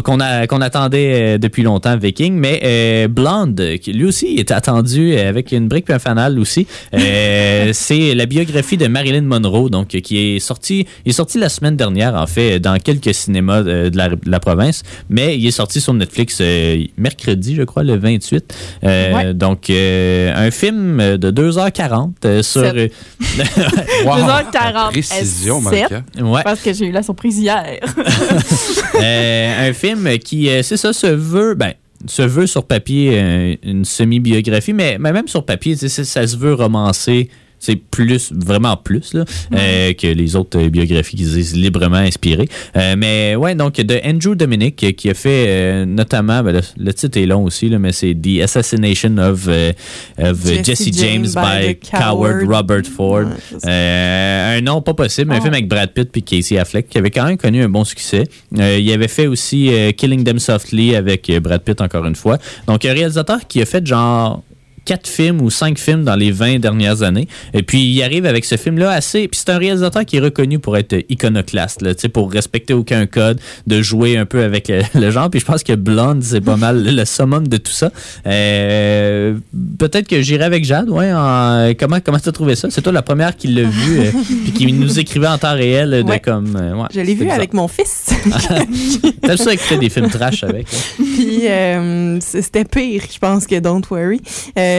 qu'on attendait euh, depuis longtemps, Viking. Mais euh, Blonde, qui lui aussi est attendu euh, avec une brique et un fanal aussi. Euh, c'est la biographie de Marilyn Monroe, donc qui est sorti, il est sorti la semaine dernière en fait dans quelques cinémas de la, de la province, mais il est sorti sur Netflix euh, mercredi, je crois, le 28. Euh, Ouais. Donc euh, un film de 2h40 euh, sur Sept. euh, Wow. 2h40. Précision, S7. Malika. ouais. Parce que j'ai eu la surprise hier. Euh, un film qui, euh, c'est ça, se veut, ben, se veut sur papier euh, une semi-biographie, mais, même sur papier, ça, se veut romancer. C'est plus, vraiment plus là, euh, que les autres euh, biographies qui se disent librement inspirées. Euh, mais ouais, donc de Andrew Dominic qui a fait euh, notamment, ben, le, le titre est long aussi, là, mais c'est The Assassination of, of Jesse Jesse, James, James by, Coward. Robert Ford. Ouais, un nom pas possible, un Oh. film avec Brad Pitt puis Casey Affleck qui avait quand même connu un bon succès. Il avait fait aussi Killing Them Softly avec Brad Pitt encore une fois. Donc un réalisateur qui a fait genre quatre films ou cinq films dans les 20 dernières années. Et puis, il arrive avec ce film-là assez... Puis c'est un réalisateur qui est reconnu pour être iconoclaste, là, pour respecter aucun code, de jouer un peu avec le, le genre. Puis je pense que Blonde, c'est pas mal le summum de tout ça. Euh, Peut-être que j'irai avec Jade, ouais. en- Comment comment t'as trouvé ça? C'est toi la première qui l'a vu, euh, puis qui nous écrivait en temps réel de Ouais. comme... euh, ouais, Je l'ai vu bizarre. avec mon fils. T'aimes ça écouter des films trash avec? hein? Puis euh, c'était pire, je pense, que Don't Worry. Euh,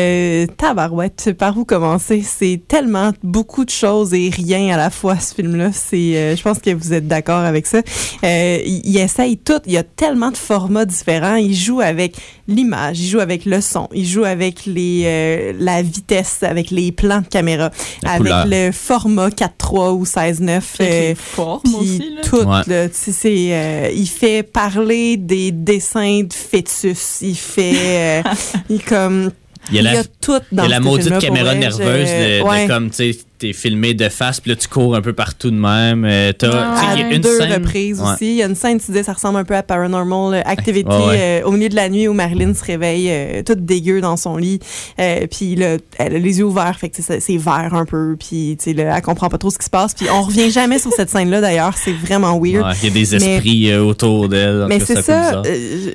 tabarouette, par où commencer? C'est tellement beaucoup de choses et rien à la fois, ce film-là. C'est, euh, je pense que vous êtes d'accord avec ça. Euh, il, il essaye tout. Il y a tellement de formats différents. Il joue avec l'image, il joue avec le son, il joue avec les, euh, la vitesse, avec les plans de caméra, La avec couleur. le format 4.3 ou 16.9. Avec euh, les formes puis aussi, là. tout, Ouais. là, tu sais, c'est, euh, il fait parler des dessins de fœtus. Il fait, euh, il comme, Il y a la, y a tout il y dans a la maudite caméra vrai. nerveuse de, comme, tu sais, t'es filmé de face, puis là, tu cours un peu partout de même. Euh, t'as- il y a une deux scène- reprises Ouais. aussi. Il y a une scène, tu disais, ça ressemble un peu à Paranormal Activity, Ouais, ouais. euh, au milieu de la nuit où Marilyn se réveille euh, toute dégueu dans son lit. Euh, puis là, elle a les yeux ouverts, fait que c'est vert un peu. Puis, tu sais, là, elle comprend pas trop ce qui se passe. Puis on revient jamais sur cette scène-là, d'ailleurs. C'est vraiment weird. Il y a des esprits autour d'elle. Mais c'est ça. je-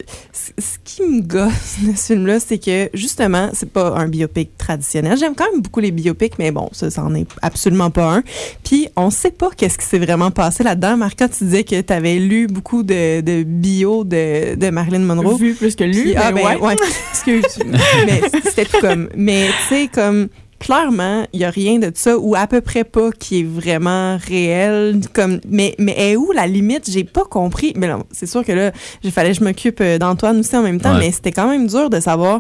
qui me gosse de ce film-là, c'est que justement, c'est pas un biopic traditionnel. J'aime quand même beaucoup les biopics, mais bon, ça, c'en est absolument pas un. Puis on sait pas qu'est-ce qui s'est vraiment passé là-dedans. Marca, tu disais que tu avais lu beaucoup de, de bio de, de Marilyn Monroe. Vu plus que lu, Puis- ah ben ouais. ouais. Excuse. mais c'était tout comme. Mais tu sais comme. Clairement, il y a rien de ça ou à peu près pas qui est vraiment réel. Comme, mais mais est où la limite? J'ai pas compris. Mais c'est sûr que là, il fallait que je m'occupe euh, d'Antoine aussi en même temps. Ouais. Mais c'était quand même dur de savoir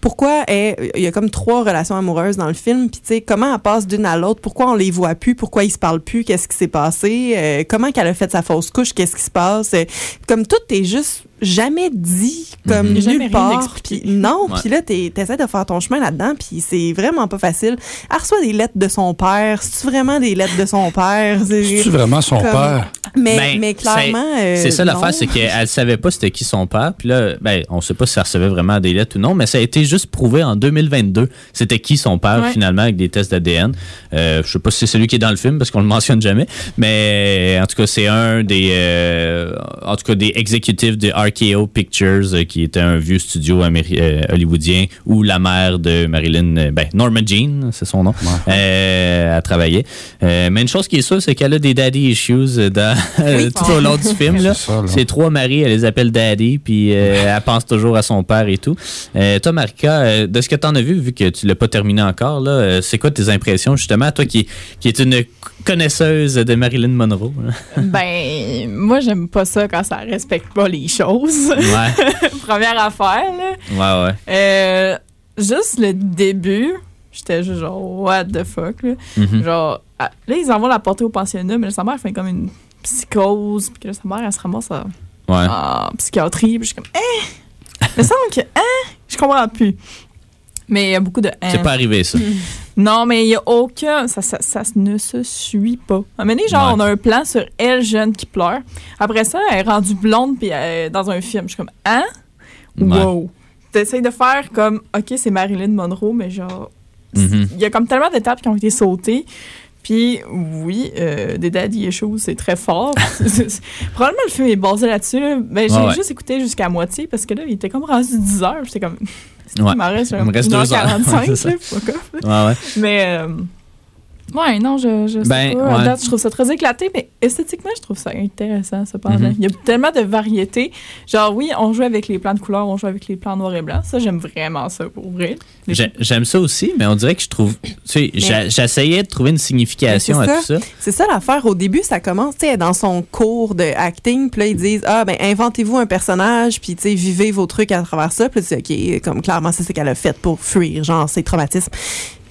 pourquoi il y a comme trois relations amoureuses dans le film, puis tu sais, comment elle passe d'une à l'autre, pourquoi on les voit plus, pourquoi ils se parlent plus, qu'est-ce qui s'est passé, euh, comment qu'elle a fait sa fausse couche, qu'est-ce qui se passe? euh, comme tout est juste jamais dit, comme Mhm. nulle part. Puis non, puis là, t'es- t'essaies de faire ton chemin là-dedans, puis c'est vraiment pas facile. Elle reçoit des lettres de son père. C'est-tu vraiment des lettres de son père? C'est- C'est vraiment son Comme- père? Mais, Ben, mais clairement. euh, C'est ça non. l'affaire, c'est qu'elle savait pas c'était qui son père. Puis là, ben, on sait pas si ça recevait vraiment des lettres ou non, mais ça a été juste prouvé en 2022. C'était qui son père Ouais. finalement avec des tests d'ADN. Euh, je sais pas si c'est celui qui est dans le film parce qu'on le mentionne jamais, mais en tout cas c'est un des, euh, en tout cas des exécutifs de RKO Pictures euh, qui était un vieux studio améri- euh, hollywoodien où la mère de Marilyn, euh, ben Norma Jean, c'est son nom, euh, a travaillé. Euh, mais une chose qui est sûre, c'est qu'elle a des daddy issues dans, tout au long du film. Là. C'est ça, là. Ses trois maris, elle les appelle daddy, puis euh, elle pense toujours à son père et tout. Euh, toi, Marika, de ce que tu en as vu, vu que tu l'as pas terminé encore, là, c'est quoi tes impressions, justement, toi qui, qui est une connaisseuse de Marilyn Monroe? Ben, moi, j'aime pas ça quand ça respecte pas les choses. Ouais, Première affaire, là. ouais, ouais. Euh, juste le début, j'étais juste genre, what the fuck, là. Mhm. Genre, ah, là, ils envoient la porter au pensionnat, mais là, sa mère fait comme une psychose, puis que là, sa mère, elle se ramasse à- Ouais. en psychiatrie, puis je suis comme, eh! Il me semble que, hein? Je comprends plus. Mais il y a beaucoup de hein. C'est pas arrivé, ça. Non, mais il y a aucun. Ça, ça, ça ne se suit pas. À un moment donné, genre, Ouais. on a un plan sur elle jeune qui pleure. Après ça, elle est rendue blonde, puis elle est dans un film. Je suis comme, hein? Ouais. Wow. T'essayes de faire comme, OK, c'est Marilyn Monroe, mais genre, Mhm. il y a comme tellement d'étapes qui ont été sautées. Puis oui, euh, des daddy issues, c'est très fort. Probablement le film est basé là-dessus. là. Ben, j'ai Ouais, ouais. juste écouté jusqu'à moitié parce que là, il était comme rendu 10 heures. J'étais comme. Ouais. Il m'en reste, Il me reste deux heures. 1h45, C'est ça. là, fuck off. Ouais, ouais. Mais euh, ouais, non, je, je sais Ben, pas. À ouais. date, je trouve ça très éclaté, mais esthétiquement, je trouve ça intéressant, cependant. Mhm. Il y a tellement de variétés. Genre, oui, on joue avec les plans de couleur, on joue avec les plans noir et blanc. Ça, j'aime vraiment ça, pour vrai. J'aime ça aussi, mais on dirait que je trouve. Tu sais, j'essayais de trouver une signification à c'est tout ça. C'est ça l'affaire. Au début, ça commence, tu sais, dans son cours de acting, puis là, ils disent, ah, ben, inventez-vous un personnage, puis, tu sais, vivez vos trucs à travers ça. Puis là, tu dis, OK, comme clairement, c'est ce qu'elle a fait pour fuir, genre, ses traumatismes.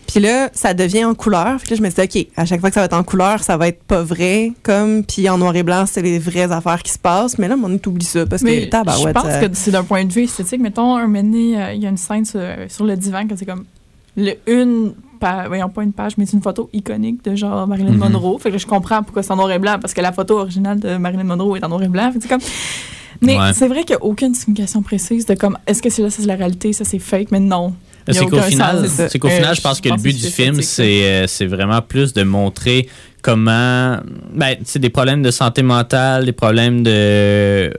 Puis là, ça devient en couleur. Puis là, je me suis dit, OK, à chaque fois que ça va être en couleur, ça va être pas vrai, comme, puis en noir et blanc, c'est les vraies affaires qui se passent. Mais là, on oublie ça, parce que, Mais je tabarouette, pense euh, que c'est d'un point de vue esthétique. Mettons, un donné, euh, il y a une scène sur, sur le divan que c'est comme le une page, voyons pas une page, mais c'est une photo iconique de genre Marilyn Mhm. Monroe. Fait que je comprends pourquoi c'est en noir et blanc, parce que la photo originale de Marilyn Monroe est en noir et blanc. Fait que c'est comme. Mais Ouais. c'est vrai qu'il n'y a aucune signification précise de comme est-ce que c'est là, ça, c'est la réalité, ça c'est fake, mais non. C'est qu'au final, c'est qu'au Euh, final, je pense que le but du film, c'est euh, c'est vraiment plus de montrer comment, ben, c'est des problèmes de santé mentale, des problèmes de, euh,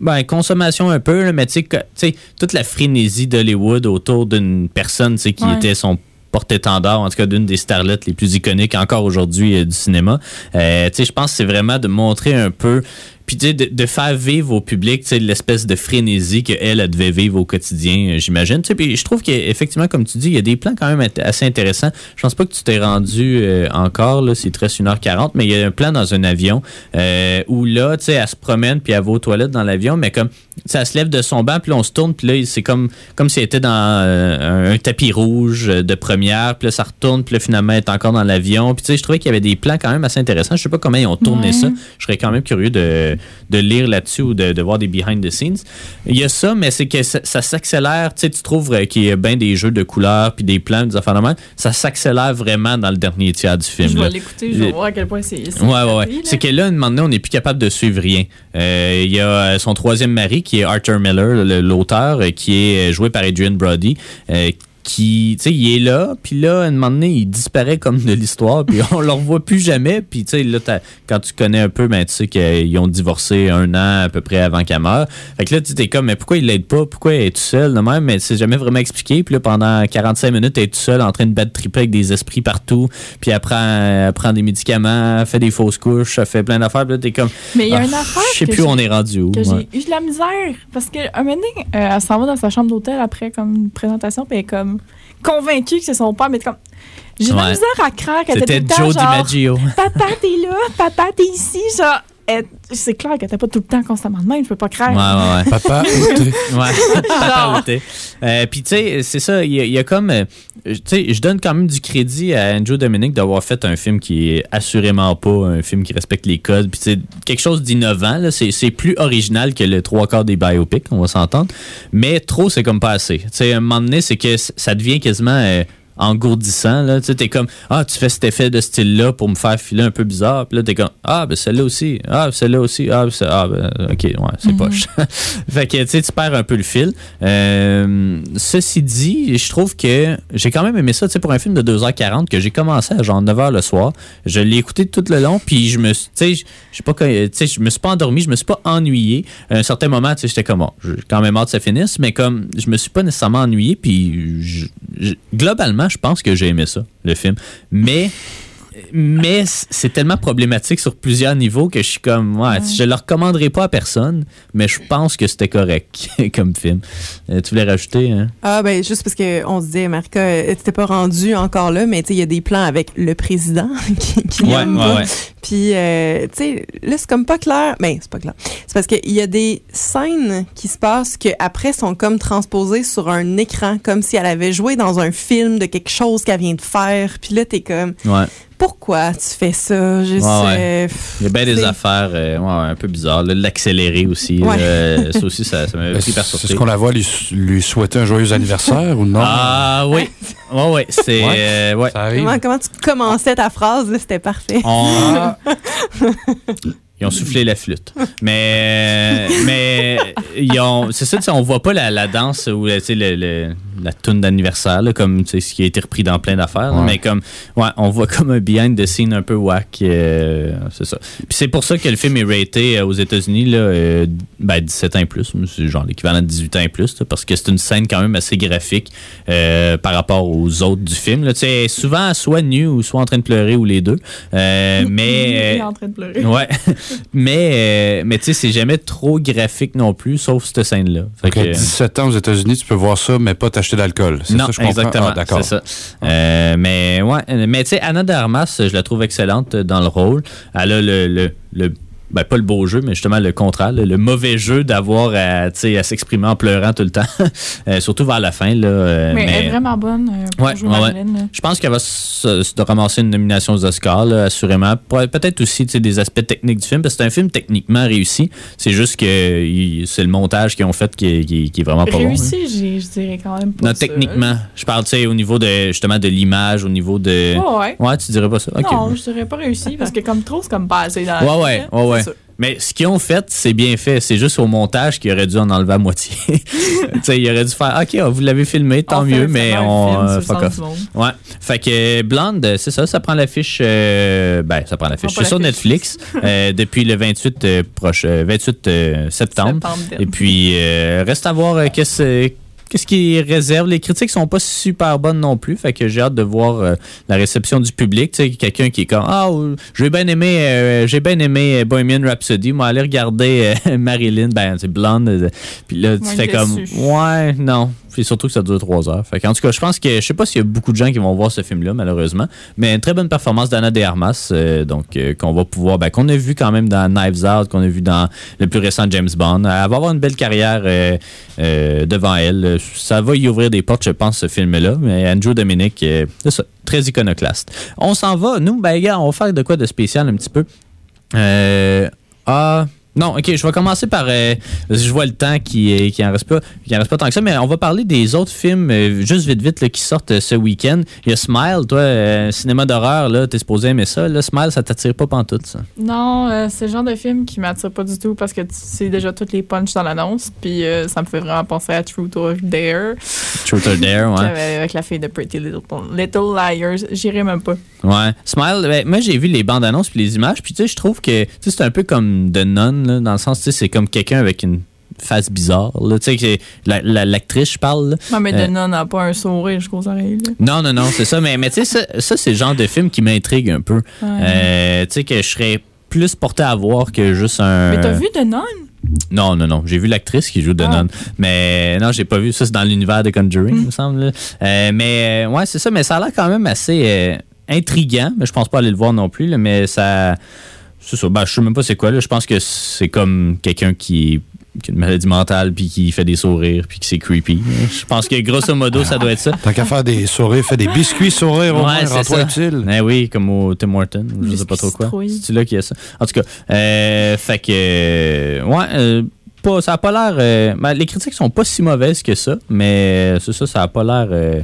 ben, consommation un peu, là, mais tu sais, que- tu sais, toute la frénésie d'Hollywood autour d'une personne, tu sais, qui Ouais. était son porte-étendard, en tout cas d'une des starlettes les plus iconiques encore aujourd'hui euh, du cinéma. Euh, tu sais, je pense que c'est vraiment de montrer un peu puis tu sais, de, de faire vivre au public l'espèce de frénésie qu'elle elle devait vivre au quotidien, euh, j'imagine. Puis je trouve qu'effectivement, comme tu dis, il y a des plans quand même assez intéressants. Je pense pas que tu t'es rendu euh, encore, là, c'est très 1h40, mais il y a un plan dans un avion euh, où là, tu sais, elle se promène puis elle va aux toilettes dans l'avion, mais comme ça se lève de son banc, puis là, on se tourne, puis là, c'est comme, comme si elle était dans euh, un, tapis rouge de première, puis là, ça retourne, puis là, finalement, elle est encore dans l'avion. Puis tu sais, je trouvais qu'il y avait des plans quand même assez intéressants. Je sais pas comment ils ont tourné Ouais. ça. Je serais quand même curieux de, de lire là-dessus ou de, de voir des behind the scenes. Il y a ça, mais c'est que ça, ça s'accélère. Tu sais, tu trouves euh, qu'il y a bien des jeux de couleurs puis des plans, des affaires même. Ça s'accélère vraiment dans le dernier tiers du film. Je vais l'écouter, je vais voir à quel point c'est. c'est Ouais, ouais, ouais. C'est que là, un moment donné, on n'est plus capable de suivre rien. Euh, Il y a euh, son troisième mari, qui est Arthur Miller, le- l'auteur, qui est joué par Adrian Brody, euh, qui, tu sais, il est là, puis là, à un moment donné, il disparaît comme de l'histoire, puis on le revoit plus jamais, puis tu sais, là, quand tu connais un peu, ben, tu sais qu'ils ont divorcé un an à peu près avant qu'elle meure. Fait que là, tu t'es comme, mais pourquoi il l'aide pas? Pourquoi elle est tout seul de même? Mais c'est jamais vraiment expliqué, puis là, pendant 45 minutes, elle est tout seul en train de battre triper avec des esprits partout, puis elle prend, elle prend des médicaments, elle fait des fausses couches, elle fait plein d'affaires, puis là, t'es comme, Mais il y a ah, une affaire. je sais plus où on est rendu où. que ouais. j'ai eu de la misère. Parce que un moment donné, euh, elle s'en va dans sa chambre d'hôtel après comme une présentation, puis elle est comme convaincue que c'est son père, mais comme j'ai de la misère à craire qu'elle était C'était tout le temps Joe genre DiMaggio. Papa, t'es là, papa, t'es ici, genre c'est clair qu'elle était pas tout le temps constamment de même, je peux pas craindre. Ouais, ouais, ouais. Papa. Ouais, Papa. Euh, Puis tu sais, c'est ça, il y, a- il y a comme... euh, tu sais, je donne quand même du crédit à Andrew Dominic d'avoir fait un film qui est assurément pas un film qui respecte les codes. Puis tu sais, quelque chose d'innovant, là, c'est c'est plus original que le trois quarts des biopics, on va s'entendre. Mais trop, c'est comme pas assez. Tu sais, à un moment donné, c'est que ça devient quasiment... euh, engourdissant là. Tu sais t'es comme ah tu fais cet effet de style là pour me faire filer un peu bizarre puis là t'es comme ah ben celle-là aussi. Ah celle-là aussi. Ah, c'est- ah ben, ok ouais c'est poche. Fait que tu sais tu perds un peu le fil. Euh, ceci dit je trouve que j'ai quand même aimé ça tu sais pour un film de 2h40 que j'ai commencé à genre 9h le soir. Je l'ai écouté tout le long puis je me suis- tu sais je pas quand- tu sais je me suis pas endormi je me suis pas ennuyé. À un certain moment tu sais j'étais comme bon j'ai quand même hâte que ça finisse mais comme je me suis pas nécessairement ennuyé puis je- je- globalement je pense que j'ai aimé ça le film. Mais mais c'est tellement problématique sur plusieurs niveaux que je suis comme ouais, je le recommanderais pas à personne mais je pense que c'était correct comme film Euh, tu voulais rajouter hein? Ah, ben, juste parce qu'on se disait, Marika, euh, t'étais pas rendu encore là, mais tu sais, il y a des plans avec le président qui, qui ouais l'aime ouais pas. ouais Puis, euh, tu sais, là, c'est comme pas clair. Ben, c'est pas clair. C'est parce qu'il y a des scènes qui se passent qui, après, sont comme transposées sur un écran, comme si elle avait joué dans un film de quelque chose qu'elle vient de faire. Puis là, t'es comme, ouais pourquoi tu fais ça? Je Ouais, sais. Il y a bien des affaires euh, ouais, un peu bizarres. là. L'accélérer aussi. Ouais. euh, ça aussi, ça, ça m'a pris par C'est ce surprise. qu'on la voit lui, lui souhaiter un joyeux anniversaire ou non? Ah oui. Ouais, ouais. C'est. Ouais. euh. Comment, comment tu commençais ta phrase? là? C'était parfait. On- Ah, Ils ont soufflé la flûte. Mais, mais ils ont, c'est ça, on voit pas la, la danse ou le, le- la toune d'anniversaire, là, comme ce qui a été repris dans plein d'affaires. Ouais. Mais comme, ouais, on voit comme un behind the scene un peu whack. euh, c'est ça. Puis c'est pour ça que le film est raté euh, aux États-Unis, là, euh, ben, 17 ans et plus. C'est genre l'équivalent de 18 ans et plus, là, parce que c'est une scène quand même assez graphique euh, par rapport aux autres du film. Là, souvent soit nue ou soit en train de pleurer ou les deux. Euh, Il mais. est en train de pleurer. Ouais, mais, euh, mais tu sais, c'est jamais trop graphique non plus, sauf cette scène-là. Fait Donc, à que- 17 ans aux États-Unis, tu peux voir ça, mais pas t'acheter d'alcool. C'est non, ça, je comprends? exactement. Ah, d'accord. c'est ça. Euh, mais ouais, euh, mais tu sais, Anna de Armas, je la trouve excellente dans le rôle. Elle a le, le, le- ben, pas le beau jeu, mais justement le contraire, le, le mauvais jeu d'avoir à, à s'exprimer en pleurant tout le temps, Euh, surtout vers la fin. Là, euh, Mais, mais- elle est vraiment bonne euh, Ouais. Je pense qu'elle va se, ramasser une nomination aux Oscars, là, assurément. Peut-être aussi des aspects techniques du film, parce que c'est un film techniquement réussi. C'est juste que c'est le montage qu'ils ont fait qui est, qui est- qui est vraiment pas bon. hein. Réussi, je dirais quand même pas Non, ça. techniquement. Je parle au niveau de justement de l'image, au niveau de. Ouais, ouais. Ouais, tu dirais pas ça. Non, je dirais pas réussi parce que comme trop, c'est comme pas assez dans la Ouais, ouais, ouais, ouais. Mais ce qu'ils ont fait, c'est bien fait. C'est juste au montage qu'ils auraient dû en enlever à moitié. tu sais, ils auraient dû faire OK, vous l'avez filmé, tant On mieux, mais on. film euh, fuck off. Ouais. Fait que Blonde, c'est ça, ça prend l'affiche. euh, ben, ça prend l'affiche. C'est sur. Netflix euh, depuis le 28, euh, proche, euh, 28 euh, septembre. Septembre Et puis, euh, reste à voir euh, qu'est-ce qu'est-ce qui réserve. Les critiques sont pas super bonnes non plus. Fait que j'ai hâte de voir euh, la réception du public. Tu sais, quelqu'un qui est comme Ah, euh, j'ai bien aimé, euh, j'ai bien aimé euh, Bohemian Rhapsody. Moi, aller regarder euh, Marilyn, ben, c'est blonde. Puis là, tu fais comme. Ouais, non. Puis surtout que ça dure trois heures. En tout cas, je pense que je sais pas s'il y a beaucoup de gens qui vont voir ce film-là, malheureusement. Mais une très bonne performance d'Anna de Armas, euh, donc euh, qu'on va pouvoir, ben, qu'on a vu quand même dans Knives Out, qu'on a vu dans le plus récent James Bond. Elle va avoir une belle carrière euh, devant elle. Ça va y ouvrir des portes, je pense, ce film-là. Mais Andrew Dominic, c'est ça, très iconoclaste. On s'en va. Nous, ben, gars, on va faire de quoi de spécial un petit peu. Ah. Non, ok, je vais commencer par. euh, je vois le temps qui, qui en reste pas, qui en reste pas tant que ça, mais on va parler des autres films euh, juste vite vite là, qui sortent euh, ce week-end. Il y a Smile, toi, euh, cinéma d'horreur, là, t'es supposé aimer ça. Là, Smile, ça t'attire pas pantoute, ça. Non, euh, c'est le genre de film qui m'attire pas du tout parce que tu sais déjà toutes les punches dans l'annonce. Puis ça me fait vraiment penser à Truth or Dare Truth or Dare, ouais. avec, la fille de Pretty Little, Little Liars. J'irai même pas. Ouais. Smile, ben, moi j'ai vu les bandes annonces puis les images, puis tu sais, je trouve que c'est un peu comme The Nun, là, dans le sens, tu sais, c'est comme quelqu'un avec une face bizarre. là. Tu sais, que la- la- l'actrice, je parle. là. Non, mais Euh. Denon n'a pas un sourire jusqu'aux oreilles. là. Non, non, non, c'est ça. Mais, mais tu sais, ça, ça, c'est le genre de film qui m'intrigue un peu. Ouais. Euh, tu sais, que je serais plus porté à voir que juste un. Mais t'as vu Denon? Non, non, non. J'ai vu l'actrice qui joue The Ah. Nun. Mais non, j'ai pas vu. Ça, c'est dans l'univers de Conjuring, il me semble. Euh, mais euh, ouais, c'est ça. Mais ça a l'air quand même assez euh, intriguant. Mais je pense pas aller le voir non plus. là, mais ça. C'est ça. Ben, je sais même pas c'est quoi. Là. Je pense que c'est comme quelqu'un qui, qui a une maladie mentale puis qui fait des sourires puis qui c'est creepy. Je pense que grosso modo, ça doit être ça. Tant qu'à faire des sourires, fais des biscuits sourires au moins, Ouais, c'est rends-toi ça. utile. Eh oui, comme au Tim Horton, je sais pas trop quoi. C'est là qu'il y a ça. En tout cas, euh, fait que ouais, euh, pas, ça a pas l'air. euh, ben, les critiques sont pas si mauvaises que ça, mais euh, c'est ça, ça a pas l'air euh,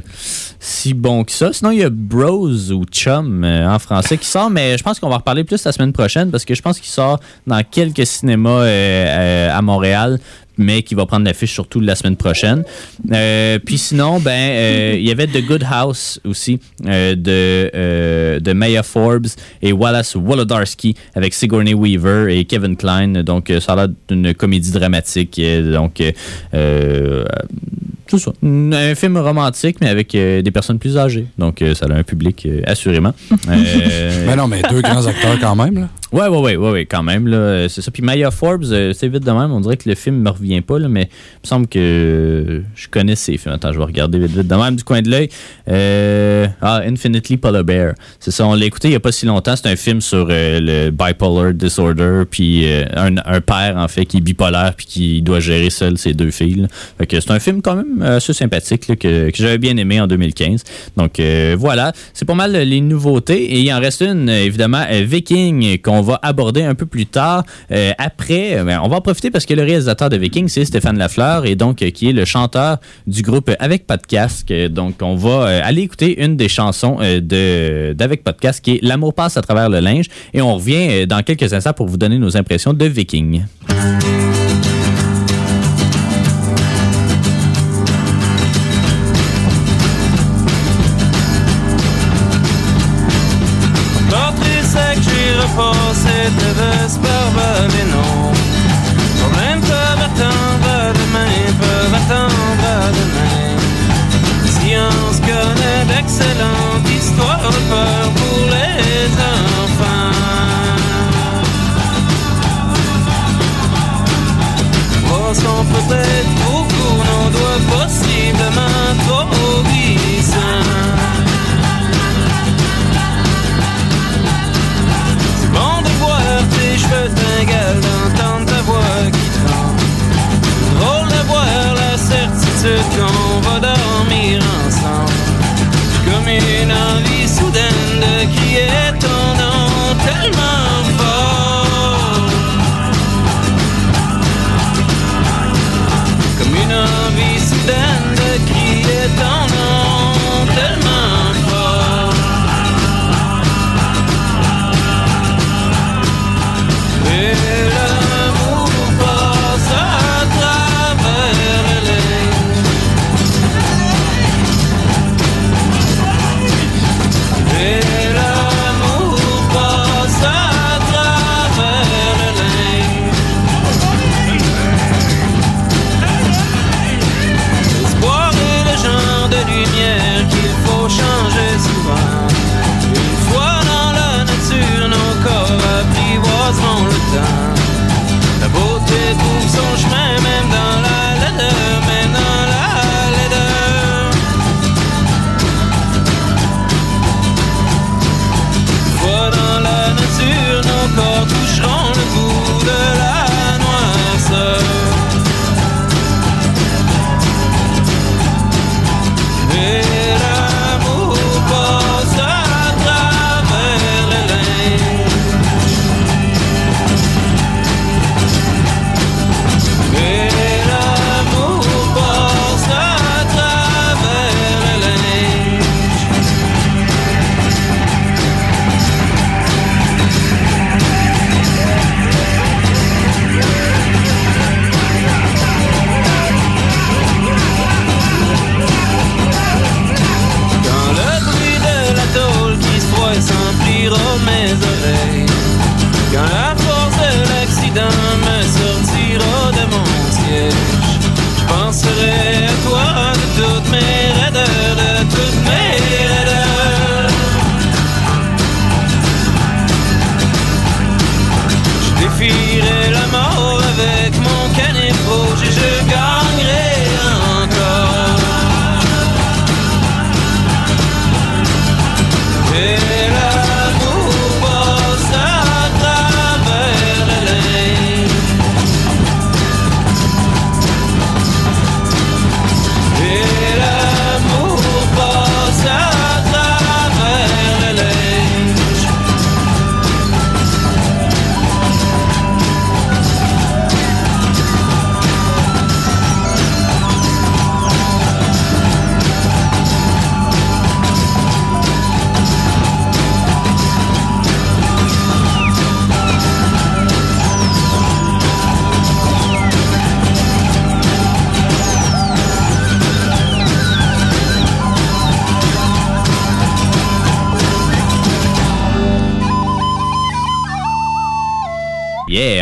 si bon que ça. Sinon, il y a Bros ou Chum en français qui sort, mais je pense qu'on va en reparler plus la semaine prochaine parce que je pense qu'il sort dans quelques cinémas à Montréal mais qui va prendre l'affiche surtout la semaine prochaine. Euh, puis sinon, ben, euh, il y avait The Good House aussi euh, de, de Maya Forbes et Wallace Wolodarski avec Sigourney Weaver et Kevin Klein. Donc, ça a l'air d'une comédie dramatique. donc, tout ça. Un film romantique, mais avec des personnes plus âgées. Donc, ça a un public, assurément. Mais non, mais deux grands acteurs quand même. Là. Ouais, ouais, ouais, ouais, quand même, là, euh, c'est ça. Puis Maya Forbes, euh, c'est vite de même, on dirait que le film me revient pas, là, mais il me semble que je connais ces films. Attends, je vais regarder vite, de même du coin de l'œil. Euh, ah, Infinitely Polar Bear. C'est ça, on l'a écouté il y a pas si longtemps. C'est un film sur euh, le bipolar disorder, puis euh, un, un père, en fait, qui est bipolaire, puis qui doit gérer seul ses deux filles. c'est un film quand même assez sympathique, là, que, que j'avais bien aimé en 2015. Donc euh, voilà, c'est pas mal les nouveautés. Et il en reste une, euh, évidemment, euh, Viking, va aborder un peu plus tard. Euh, après, euh, ben, on va en profiter parce que le réalisateur de Viking, c'est Stéphane Lafleur, et donc euh, qui est le chanteur du groupe Avec Podcast. Euh, Donc on va aller écouter une des chansons de d'Avec Podcast, qui est L'amour passe à travers le linge. Et on revient dans quelques instants pour vous donner nos impressions de Viking.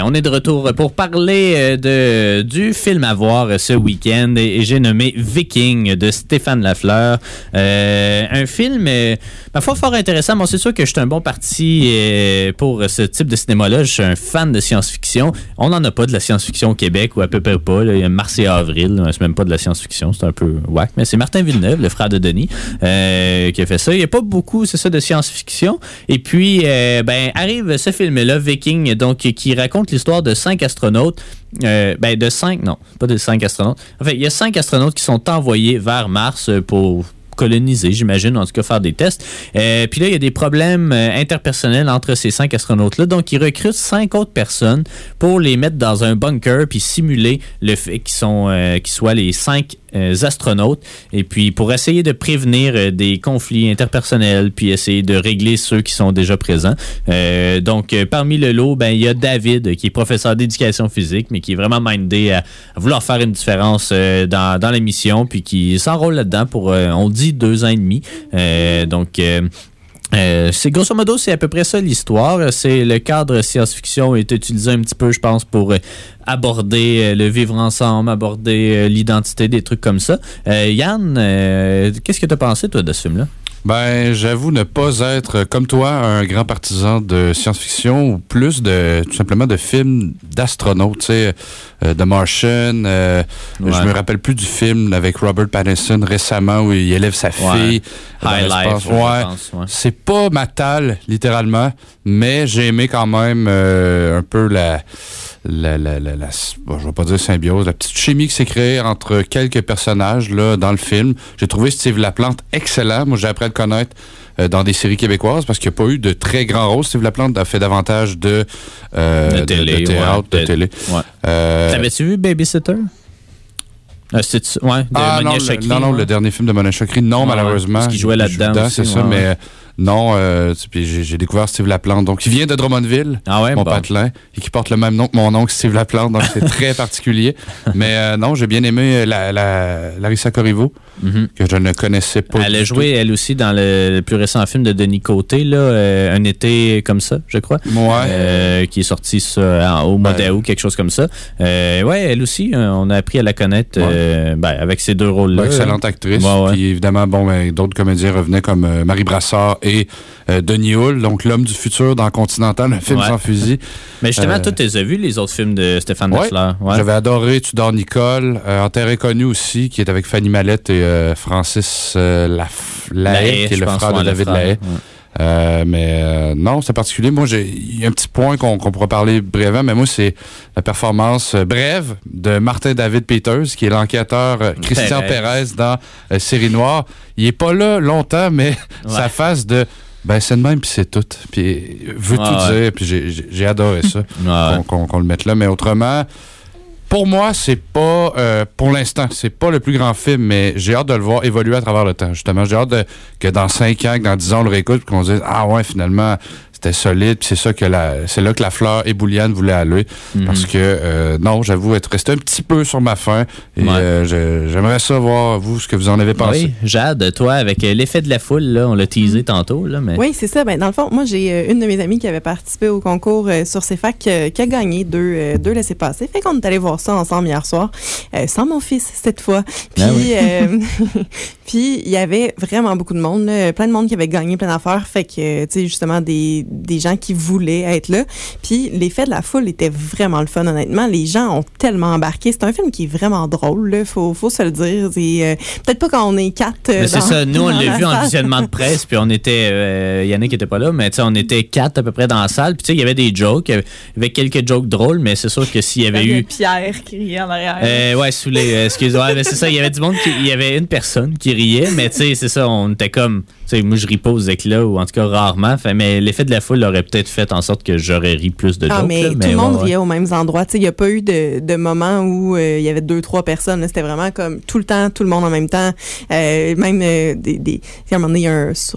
On est de retour pour parler euh, de, du film à voir ce week-end et, j'ai nommé Viking de Stéphane Lafleur. Euh, un film, euh, ma foi, fort intéressant. C'est sûr que je suis un bon parti pour ce type de cinéma-là. Je suis un fan de science-fiction. On n'en a pas de la science-fiction au Québec ou à peu près pas. Il y a Mars et Avril. C'est même pas de la science-fiction. C'est un peu whack. Mais c'est Martin Villeneuve, le frère de Denis, qui a fait ça. Il n'y a pas beaucoup, c'est ça, de science-fiction. Et puis, ben, arrive ce film-là, Viking, donc, qui raconte l'histoire de cinq astronautes. Euh, ben, de cinq, non, pas de cinq astronautes. En fait, il y a cinq astronautes qui sont envoyés vers Mars euh, pour coloniser, j'imagine, en tout cas faire des tests. Euh, puis là, il y a des problèmes euh, interpersonnels entre ces cinq astronautes-là. Donc, ils recrutent cinq autres personnes pour les mettre dans un bunker puis simuler le fait qu'ils sont, euh, qu'ils soient les cinq astronautes. Et puis, pour essayer de prévenir des conflits interpersonnels puis essayer de régler ceux qui sont déjà présents. Donc, parmi le lot, ben, il y a David, qui est professeur d'éducation physique, mais qui est vraiment mindé à, vouloir faire une différence dans, dans l'émission, puis qui s'enrôle là-dedans pour, on dit, deux ans et demi. Euh, donc, euh, euh, c'est grosso modo, c'est à peu près ça l'histoire. C'est le cadre science-fiction est utilisé un petit peu, je pense, pour aborder le vivre ensemble, aborder l'identité, des trucs comme ça. Yann, qu'est-ce que tu as pensé, toi, de ce film-là? Ben, j'avoue ne pas être, euh, comme toi, un grand partisan de science-fiction ou plus de, tout simplement, de films d'astronautes, tu sais, euh, The Martian. euh, Ouais. Je me rappelle plus du film avec Robert Pattinson récemment où il élève sa fille. High. Life, Ouais. pense. ouais. C'est pas ma talle, littéralement, mais j'ai aimé quand même euh, un peu la, la, la, la, la- bon, je vais pas dire symbiose, la petite chimie qui s'est créée entre quelques personnages là dans le film. J'ai trouvé Steve Laplante excellent. Moi, j'ai appris à le connaître euh, dans des séries québécoises parce qu'il n'y a pas eu de très grands rôles. Steve Laplante a fait davantage de, euh, De télé, théâtre, ouais, de de- télé. Ouais. Euh, T'avais-tu vu Babysitter? Euh, ouais, de ah non, le, non, non, ouais. le dernier film de Mona Chokri, non, Ouais, malheureusement. parce qu'il jouait là-dedans c'est ça, ouais, mais euh, non, euh, puis j'ai découvert Steve Laplante. Donc, il vient de Drummondville, Ah ouais, mon bon. patelin, et qui porte le même nom que mon oncle Steve Laplante, donc c'est très particulier. Mais euh, non, j'ai bien aimé la, la, Larissa Corriveau, Mhm. que je ne connaissais pas. Elle a joué, elle aussi, dans le, le plus récent film de Denis Côté, là, euh, Un été comme ça, je crois. Ouais. Euh, qui est sorti ça, en- au mois d'août, quelque chose comme ça. Euh, ouais, elle aussi, euh, on a appris à la connaître euh, ben, avec ces deux rôles-là. Excellente actrice. Puis évidemment, bon, ben, d'autres comédiens revenaient comme euh, Marie Brassard et euh, Denis Hull, donc l'homme du futur dans Continental, un film Ouais. sans fusil. Mais justement, Euh, toi, tu as vu les autres films de Stéphane Ouais. J'avais adoré Tudor Nicole, euh, En terre inconnue aussi, qui est avec Fanny Mallette et Francis Lahaye, qui est le frère de David Lahaye. Euh, mais euh, non, c'est particulier. Moi, j'ai il y a un petit point qu'on pourra parler brièvement, mais moi, c'est la performance euh, brève de Martin David Peters, qui est l'enquêteur euh, Christian Perez. Perez dans Série Noire. Il est pas là longtemps, mais Ouais. sa face de ben c'est de même puis c'est tout. Puis veut tout ouais. dire, puis j'ai- adoré ça qu'on le mette là. Mais autrement, pour moi, c'est pas, euh, pour l'instant, c'est pas le plus grand film, mais j'ai hâte de le voir évoluer à travers le temps. Justement, j'ai hâte de- que dans 5 ans, que dans 10 ans, on le réécoute, puis qu'on se dise, ah ouais, finalement, c'était solide, puis c'est ça que la, c'est là que la fleur ébouliane voulait aller. Mhm. Parce que, euh, non, j'avoue être resté un petit peu sur ma faim. Et Ouais. euh, je- j'aimerais ça voir, vous, ce que vous en avez pensé. Oui, Jade, toi, avec euh, l'effet de la foule, là, on l'a teasé tantôt, là, mais... Oui, c'est ça. Ben, dans le fond, moi, j'ai une de mes amies qui avait participé au concours euh, sur CFAC euh, qui a gagné deux, euh, deux laissés-passer. Fait qu'on est allé voir ça ensemble hier soir, euh, sans mon fils cette fois. Puis, Ah oui. euh, puis il y avait vraiment beaucoup de monde, là, plein de monde qui avait gagné plein d'affaires. Fait que, euh, tu sais, justement, des, des gens qui voulaient être là. Puis l'effet de la foule était vraiment le fun, honnêtement. Les gens ont tellement embarqué. C'est un film qui est vraiment drôle, là. Faut, faut se le dire. C'est, euh, peut-être pas quand on est quatre. euh, Mais c'est dans- ça, nous on l'a vu en visionnement de presse, puis on était, euh, Yannick était pas là, mais tu sais, on était quatre à peu près dans la salle, puis tu sais, il y avait des jokes, il y avait quelques jokes drôles, mais c'est sûr que s'il y avait Il y a eu... Pierre qui riait en arrière. Euh, ouais, sous les. euh, excuse-moi, mais c'est ça, il y avait du monde qui. Il y avait une personne qui riait, mais tu sais, c'est ça, on était comme. Tu sais, moi, je ris pas aux éclats, ou en tout cas rarement. Fait, mais l'effet de la foule aurait peut-être fait en sorte que j'aurais ri plus de Ah, jokes. mais là, tout le monde ouais, ouais. riait aux mêmes endroits. Tu sais, Il n'y a pas eu de, de moment où euh, il y avait deux, trois personnes. C'était vraiment comme tout le temps, tout le monde en même temps. Euh, même euh, des, des, à un moment donné, il y a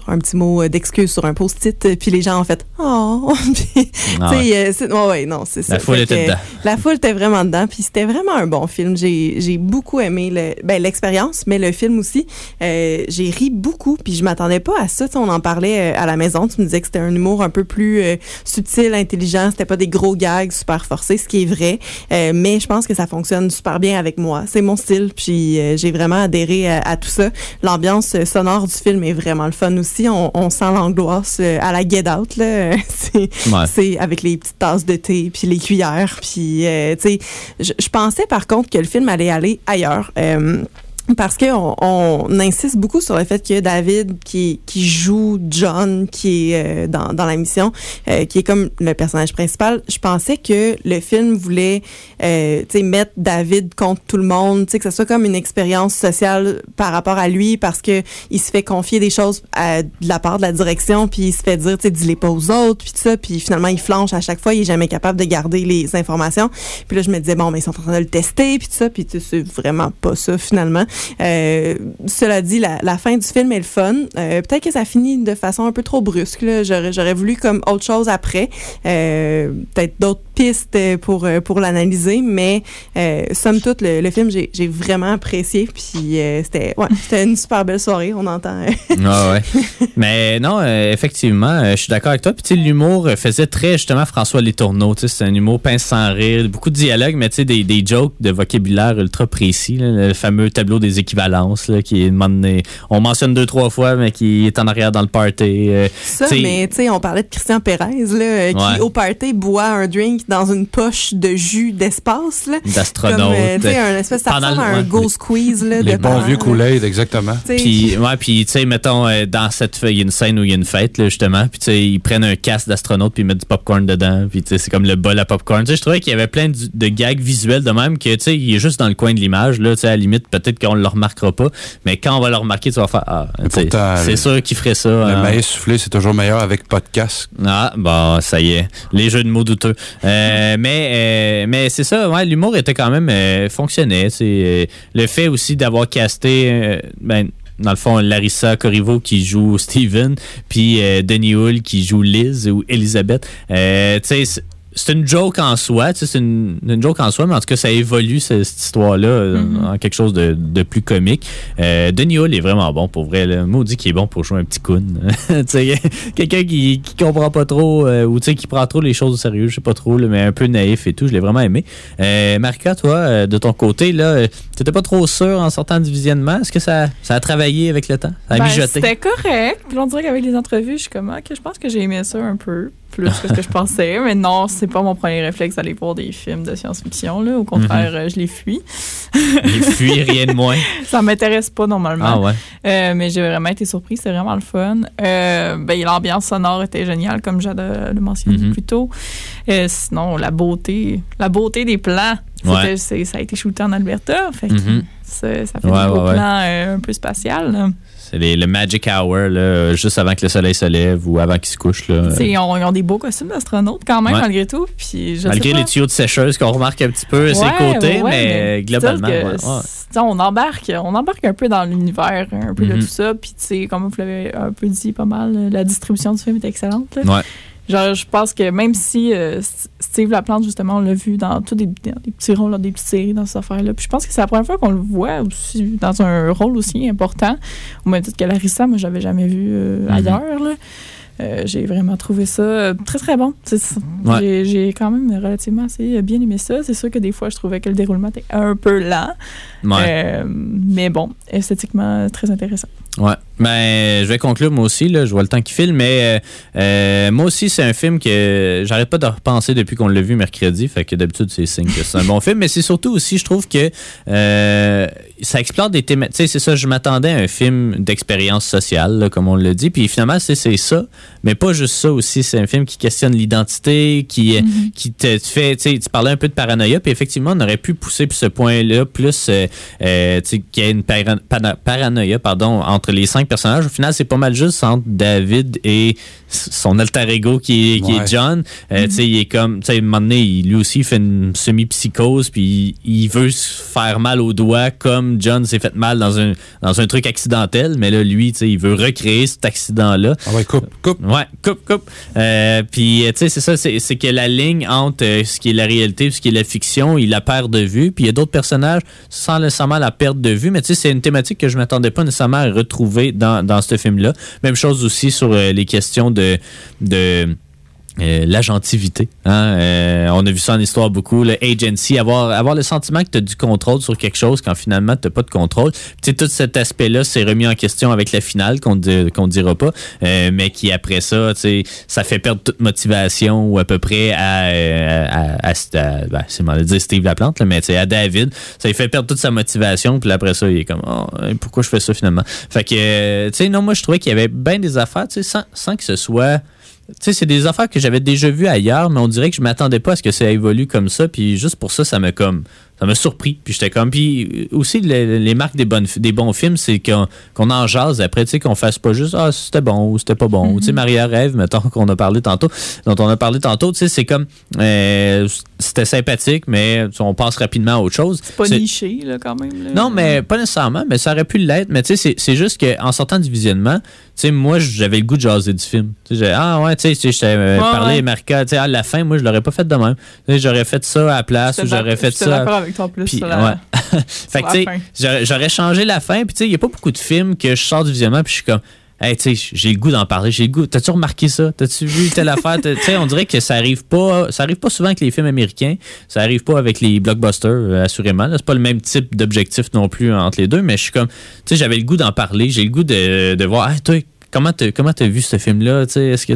un, petit mot euh, d'excuse sur un post-it, puis les gens ont fait « Oh! » Puis, Ah tu sais, c'est- ouais, ouais, non, c'est ça. La foule était dedans. La foule était vraiment dedans, puis c'était vraiment un bon film. J'ai j'ai beaucoup aimé le- ben, l'expérience, mais le film aussi. Euh, j'ai ri beaucoup, puis je m'attendais pas à ça. On en parlait euh, à la maison. Tu me disais que c'était un humour un peu plus euh, subtil, intelligent. C'était pas des gros gags super forcés, ce qui est vrai. Euh, mais je pense que ça fonctionne super bien avec moi. C'est mon style, puis j'ai vraiment adhéré à, à tout ça. L'ambiance sonore du film est vraiment le fun aussi. On, on sent l'angoisse à la Get Out là. C'est Ouais. avec les petites tasses de thé puis les cuillères puis tu sais je, je pensais par contre que le film allait aller ailleurs Euh, parce qu'on on insiste beaucoup sur le fait que David, qui, qui joue John, qui est euh, dans, dans la mission, euh, qui est comme le personnage principal, je pensais que le film voulait euh, mettre David contre tout le monde, que ce soit comme une expérience sociale par rapport à lui, parce que il se fait confier des choses à- de la part de la direction, puis il se fait dire, tu sais, dis-les pas aux autres, puis tout ça, puis finalement, il flanche à chaque fois, il est jamais capable de garder les informations. Puis là, je me disais, bon, mais ils sont en train de le tester, puis tout ça, puis c'est vraiment pas ça, finalement. Euh, cela dit, la, la fin du film est le fun. Euh, Peut-être que ça finit de façon un peu trop brusque. j'aurais voulu comme autre chose après. Euh, Peut-être d'autres pistes euh, pour, euh, pour l'analyser, mais euh, somme toute, le, le film, j'ai, vraiment apprécié. Puis euh, c'était, ouais, c'était une super belle soirée, on entend. Ah ouais. Mais non, euh, effectivement, je suis d'accord avec toi. Puis l'humour faisait très justement François Letourneau. Tu sais, c'est un humour pince sans rire, beaucoup de dialogues, mais tu sais, des, des jokes de vocabulaire ultra précis. là. le fameux tableau des équivalences là, qui est. On mentionne deux, trois fois, mais qui est en arrière dans le party. Ça, T'sais- mais tu sais, on parlait de Christian Pérez, là, Ouais. qui au party boit un drink dans une poche de jus d'espace, d'astronautes. euh, un espèce, ça ressemble à un ouais. go squeeze, là, Les de bons vieux. Kool-Aid, exactement. Puis, ouais, puis, tu sais, mettons, euh, dans cette feuille, il y a une scène où il y a une fête, là, justement. Puis, tu sais, ils prennent un casque d'astronaute, puis ils mettent du popcorn dedans. Puis, tu sais, c'est comme le bol à popcorn. Tu sais, je trouvais qu'il y avait plein de, de gags visuels de même que, tu sais, il est juste dans le coin de l'image, là. Tu sais, à la limite, peut-être qu'on ne le remarquera pas. Mais quand on va le remarquer, tu vas faire, ah, c'est sûr qu'il ferait ça. Le hein. maïs soufflé, c'est toujours meilleur avec pas de casque. Ah, bon, ça y est. Les jeux de mots douteux. Euh, mais euh, mais c'est ça, ouais, l'humour était quand même euh, fonctionnait. Euh, le fait aussi d'avoir casté, euh, ben, dans le fond, Larissa Corriveau qui joue Steven, puis euh, Denis Hull qui joue Liz ou Elisabeth. Euh, tu sais, c'est- une joke en soi, tu sais, c'est une, une joke en soi, mais en tout cas, ça évolue ce- cette histoire-là euh, en quelque chose de, de plus comique. Euh, Denis Hull est vraiment bon pour vrai. Là. Maudit qu'il est bon pour jouer un petit coon. Tu sais, Quelqu'un qui, qui comprend pas trop euh, ou tu sais, qui prend trop les choses au sérieux, je sais pas trop, là, mais un peu naïf et tout. Je l'ai vraiment aimé. Euh, Marika, toi, euh, de ton côté, là, euh, t'étais pas trop sûr en sortant du visionnement? Est-ce que ça, ça a travaillé avec le temps? Ça a Ben, mijoté? C'était correct. Puis on dirait qu'avec les entrevues, je suis comme, ok, je pense que j'ai aimé ça un peu, plus que ce que je pensais. Mais non, c'est pas mon premier réflexe d'aller voir des films de science-fiction. là. Au contraire, euh, je les fuis. Il fuit rien de moins. Ça m'intéresse pas normalement. Ah ouais. Euh, mais j'ai vraiment été surprise, c'était vraiment le fun. Euh, ben, l'ambiance sonore était géniale, comme Jade le mentionnait Mhm. plus tôt. Euh, sinon, la beauté, la beauté des plans. Ouais. Ça a été shooté en Alberta. Fait que Mhm. ça, ça fait Ouais, des beaux plans un peu spatial. là. C'est le magic hour, là, juste avant que le soleil se lève ou avant qu'il se couche. Là. Ils, ont, ils ont des beaux costumes d'astronautes quand même, Ouais. malgré tout. Puis, je Malgré sais les tuyaux de sécheuse qu'on remarque un petit peu à ses côtés, ouais, mais, globalement. que, on embarque, on embarque un peu dans l'univers, un peu de tout ça. Puis, comme vous l'avez un peu dit pas mal, la distribution du film est excellente. là. Ouais. Genre, je pense que même si euh, Steve Laplante, justement, on l'a vu dans tous des, petits rôles, dans des petites séries, dans cette affaire-là. Puis je pense que c'est la première fois qu'on le voit aussi dans un rôle aussi important. Au même titre que Larissa, moi, j'avais jamais vu euh, Mhm. ailleurs. là. Euh, j'ai vraiment trouvé ça euh, très, très bon. Ouais. J'ai- quand même relativement assez bien aimé ça. C'est sûr que des fois, je trouvais que le déroulement était un peu lent. Ouais. Mais bon, esthétiquement, très intéressant. Ouais. Ben, je vais conclure moi aussi, là. Je vois le temps qui file, mais euh, euh, moi aussi, c'est un film que j'arrête pas de repenser depuis qu'on l'a vu mercredi. Fait que d'habitude, c'est signe que c'est un bon film. Mais c'est surtout aussi, je trouve que euh, ça explore des thèmes. Tu sais, c'est ça, je m'attendais à un film d'expérience sociale, là, comme on l'a dit. Puis finalement, c'est ça. Mais pas juste ça aussi. C'est un film qui questionne l'identité, qui, euh, qui te fait. Tu sais, tu parlais un peu de paranoïa. Puis effectivement, on aurait pu pousser ce point-là plus. euh, tu sais, qu'il y ait une paranoïa, pardon, entre les cinq personnages. Au final, c'est pas mal juste entre David et son alter ego qui est, qui est. John. Euh, Tu sais, il est comme, tu sais, à un moment donné, il- lui aussi, il fait une semi-psychose, puis il, il veut se faire mal au doigt comme John s'est fait mal dans un, dans un truc accidentel. Mais là, lui, tu sais, il veut recréer cet accident-là. Ah ouais, coupe, coupe. Ouais, coupe, coupe. Euh, puis, euh, tu sais, c'est ça, c'est c'est que la ligne entre euh, ce qui est la réalité et ce qui est la fiction, il la perd de vue. Puis, il y a d'autres personnages sans nécessairement la perte de vue. Mais, tu sais, c'est une thématique que je m'attendais pas nécessairement à retrouver retrouver dans, dans ce film-là. Même chose aussi sur euh, les questions de... de euh, l'agentivité. Hein? Euh, on a vu ça en histoire beaucoup, le agency, avoir, avoir le sentiment que tu as du contrôle sur quelque chose quand finalement tu n'as pas de contrôle. Tout cet aspect-là s'est remis en question avec la finale qu'on ne qu'on dira pas, euh, mais qui après ça, ça fait perdre toute motivation ou à peu près à, euh, à, à, à- ben, de dire Steve Laplante, là, mais à David, ça lui fait perdre toute sa motivation, puis après ça, il est comme, oh, pourquoi je fais ça finalement? Fait que, tu sais, non, moi je trouvais qu'il y avait bien des affaires, sans, sans que ce soit sais, c'est des affaires que j'avais déjà vues ailleurs, mais on dirait que je m'attendais pas à ce que ça évolue comme ça. Puis juste pour ça, ça m'a comme. Ça m'a surpris. Puis j'étais comme. Puis aussi, les, les marques des, bonnes, des bons films, c'est qu'on en jase après, tu sais, qu'on fasse pas juste Ah, c'était bon ou c'était pas bon. Ou, Tu sais, Maria Rêve, mettons, qu'on a parlé tantôt, dont on a parlé tantôt, tu sais, c'est comme. euh, c'était sympathique, mais on passe rapidement à autre chose. C'est pas niché, là, quand même. là. non, mais pas nécessairement, mais ça aurait pu l'être. Mais tu sais, c'est- juste qu'en sortant du visionnement, tu sais, moi, j'avais le goût de jaser du film. Tu sais, j'ai- ah ouais, tu sais, tu sais, je t'avais euh, Ouais, parlé, ouais. Marca, tu sais, à la fin, moi, je l'aurais pas fait de même. Tu sais, J'aurais fait ça à la place ou j'aurais fait ça. En plus. Puis, sur la- ouais. fait que, tu sais, j'aurais- changé la fin. Puis, tu sais, il n'y a pas beaucoup de films que je sors du visionnement, puis je suis comme, hey, tu sais, j'ai le goût d'en parler. J'ai le goût. T'as-tu remarqué ça? T'as-tu vu telle affaire? T'as- Tu sais, on dirait que ça arrive pas, ça arrive pas souvent avec les films américains. Ça arrive pas avec les blockbusters, euh, assurément. C'est pas le même type d'objectif non plus entre les deux, mais je suis comme, tu sais, j'avais le goût d'en parler. J'ai le goût de, de voir, hey, toi, Comment t'as comment t'as vu ce film-là, est-ce que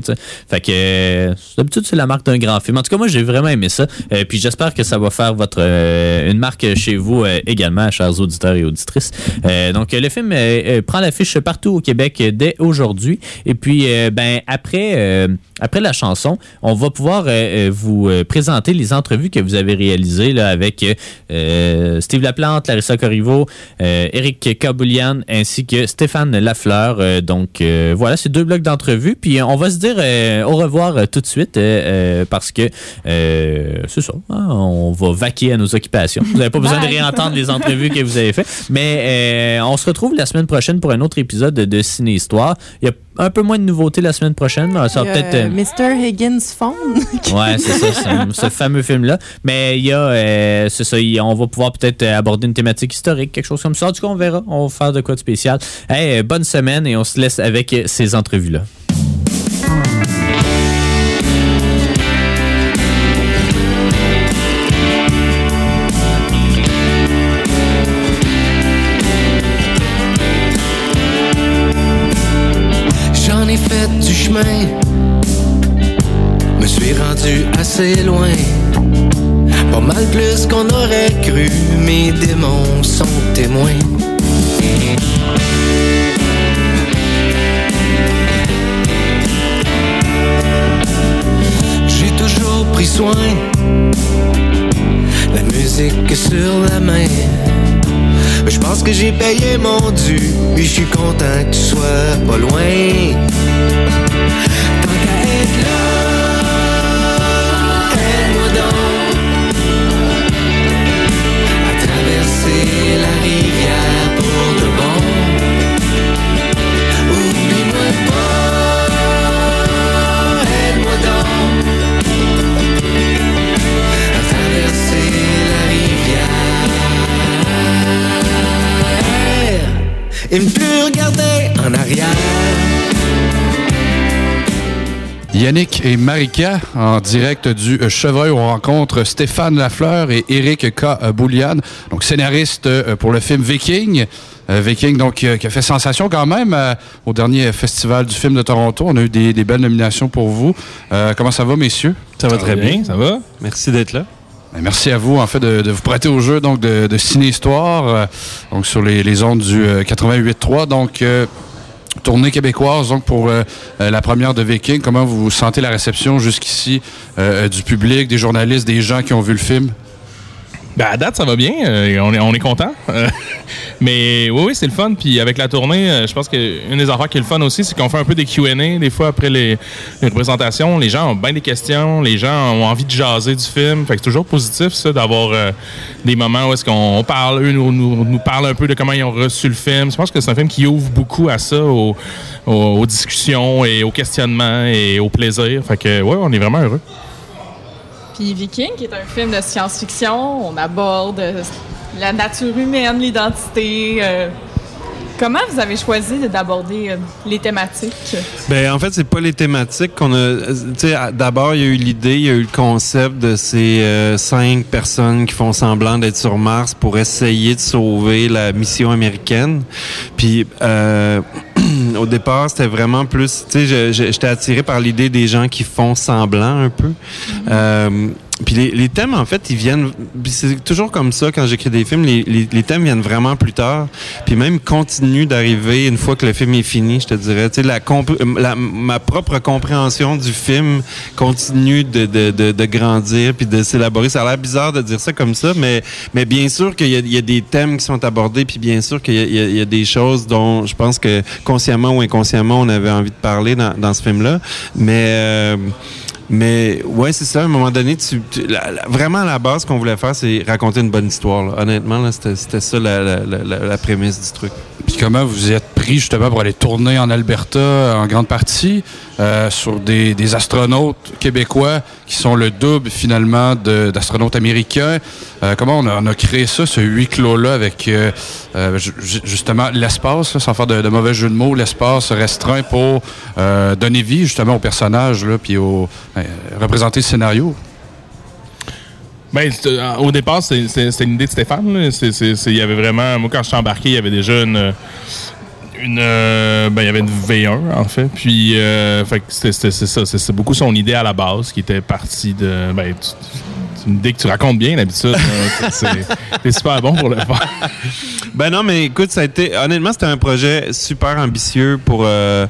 fait que euh, d'habitude c'est la marque d'un grand film. En tout cas, moi j'ai vraiment aimé ça. Euh, puis j'espère que ça va faire votre euh, une marque chez vous également, chers auditeurs et auditrices. Donc le film prend l'affiche partout au Québec dès aujourd'hui. Et puis ben après après la chanson, on va pouvoir vous présenter les entrevues que vous avez réalisées là, avec Steve Laplante, Larissa Corriveau, Eric Kaboulian ainsi que Stéphane Lafleur. Donc euh, voilà, c'est deux blocs d'entrevues. Puis euh, on va se dire euh, au revoir tout de suite parce que c'est ça, hein, on va vaquer à nos occupations. Vous n'avez pas besoin de réentendre les entrevues que vous avez faites. Mais on se retrouve la semaine prochaine pour un autre épisode de, de Ciné Histoire. Il y a un peu moins de nouveautés la semaine prochaine. mais Ça peut-être. euh, Mr. Higgins Phone. Ouais, c'est ça, ce, ce fameux film-là. Mais il y a, euh, c'est ça, on va pouvoir peut-être euh, aborder une thématique historique, quelque chose comme ça. En tout cas, on verra. On va faire de quoi de spécial. Hey, bonne semaine et on se laisse avec ces entrevues-là. Suis rendu assez loin. Pas mal plus qu'on aurait cru, mes démons sont témoins. J'ai toujours pris soin, la musique sur la main. Je pense que j'ai payé mon dû, puis je suis content que tu sois pas loin. Tant qu'à être là, et me plus regarder en arrière. Yannick et Marika en direct du euh, Chevreuil on rencontre Stéphane Lafleur et Eric K. Boulian, donc scénariste euh, pour le film Viking. Euh, Viking, donc, qui a fait sensation quand même euh, au dernier festival du film de Toronto. On a eu des, des belles nominations pour vous. Euh, comment ça va, messieurs? Ça va très bien, ça va? Merci d'être là. Ben, Merci à vous, en fait, de, vous prêter au jeu donc de, de Ciné-Histoire, euh, sur les, ondes du euh, 88.3. Donc, euh, tournée québécoise, donc pour euh, euh, la première de Viking. Comment vous sentez la réception jusqu'ici du public, des journalistes, des gens qui ont vu le film? Ben, à date, ça va bien. euh, on est, on est content. Euh, mais oui, oui, c'est le fun. Puis avec la tournée, euh, je pense qu'une des affaires qui est le fun aussi, c'est qu'on fait un peu des Q&A des fois après les, les représentations. Les gens ont bien des questions. Les gens ont envie de jaser du film. Fait que c'est toujours positif, ça, d'avoir des moments où est-ce qu'on on parle, eux nous, nous, parlent un peu de comment ils ont reçu le film. Je pense que c'est un film qui ouvre beaucoup à ça, aux, aux- aux discussions et aux questionnements et au plaisir. Fait que, ouais, on est vraiment heureux. Puis Viking, qui est un film de science-fiction, on aborde euh, la nature humaine, l'identité, euh, Comment vous avez choisi de- d'aborder euh, les thématiques? Ben, en fait, c'est pas les thématiques qu'on a. d'abord, il y a eu l'idée, il y a eu le concept de ces cinq personnes qui font semblant d'être sur Mars pour essayer de sauver la mission américaine. Puis, au départ, c'était vraiment plus. Tu sais, j'étais attiré par l'idée des gens qui font semblant un peu. Euh, puis les, les thèmes, en fait, ils viennent. C'est toujours comme ça quand j'écris des films. Les, les, les thèmes viennent vraiment plus tard. Puis même continuent d'arriver une fois que le film est fini, je te dirais. Tu sais, la, la- ma propre compréhension du film continue de, de, de, de grandir puis de s'élaborer. Ça a l'air bizarre de dire ça comme ça, mais, mais bien sûr qu'il y, y a des thèmes qui sont abordés, puis bien sûr qu'il y, y a des choses dont je pense que consciemment ou inconsciemment, on avait envie de parler dans, dans ce film-là. Mais. euh, mais ouais, c'est ça. À un moment donné, tu, tu- la- la- vraiment à la base, ce qu'on voulait faire, c'est raconter une bonne histoire. Honnêtement, là, c'était, ça la prémisse du truc. Puis comment vous êtes pris justement pour aller tourner en Alberta en grande partie euh, sur des, des astronautes québécois qui sont le double finalement d'astronautes américains? Euh, comment on a, on a créé ça, ce huis clos-là avec euh, euh, ju- ju- justement l'espace, sans faire de, de mauvais jeu de mots, l'espace restreint pour euh, donner vie justement aux personnages là, puis au, euh, représenter le scénario? Ben, euh, au départ, c'était une idée de Stéphane. Il y avait vraiment. Moi, quand je suis embarqué, il y avait déjà une. une euh, ben, il y avait une V1, en fait. Puis, euh, fait c'est ça. C'est beaucoup son idée à la base qui était partie de. Ben, tu- une idée que tu racontes bien d'habitude. C'est- super bon pour le faire. Ben non, mais écoute, ça a été. Honnêtement, c'était un projet super ambitieux pour, euh,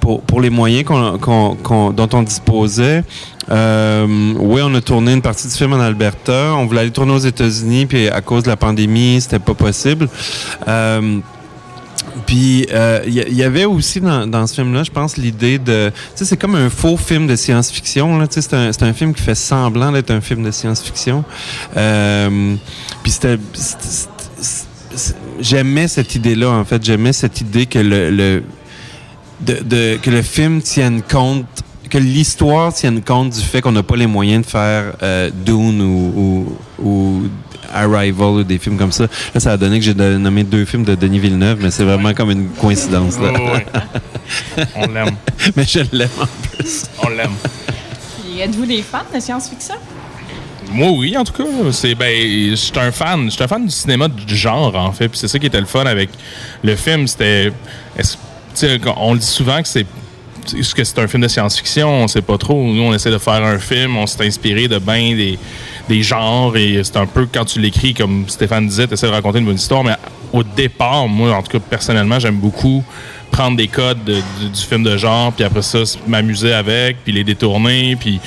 pour, pour les moyens qu'on, dont on disposait. Euh, oui, on a tourné une partie du film en Alberta. On voulait aller tourner aux États-Unis, puis à cause de la pandémie, c'était pas possible. Euh, puis euh, il y, y avait aussi dans, ce film-là, je pense, l'idée de, tu sais, c'est comme un faux film de science-fiction. C'est un, film qui fait semblant d'être un film de science-fiction. Euh, puis j'aimais cette idée-là. En fait, j'aimais cette idée que le, que le film tienne compte que l'histoire tienne compte du fait qu'on n'a pas les moyens de faire euh, Dune ou, ou, ou Arrival ou des films comme ça. Là, ça a donné que j'ai de- nommé deux films de Denis Villeneuve, mais c'est vraiment comme une coïncidence. Là. Ouais. On l'aime. mais je l'aime en plus. On l'aime. Êtes-vous des fans de science-fiction? Moi, oui, en tout cas. C'est ben, je suis un fan. Je suis un fan du cinéma du genre, en fait. Puis c'est ça qui était le fun avec le film. C'était, est-ce- tu sais, on le dit souvent que c'est est-ce que c'est un film de science-fiction? On sait pas trop. Nous, on essaie de faire un film. On s'est inspiré de bien des, genres. Et c'est un peu, quand tu l'écris, comme Stéphane disait, tu essaies de raconter une bonne histoire. Mais au départ, moi, en tout cas, personnellement, j'aime beaucoup prendre des codes de- du, film de genre, puis après ça, m'amuser avec, puis les détourner, puis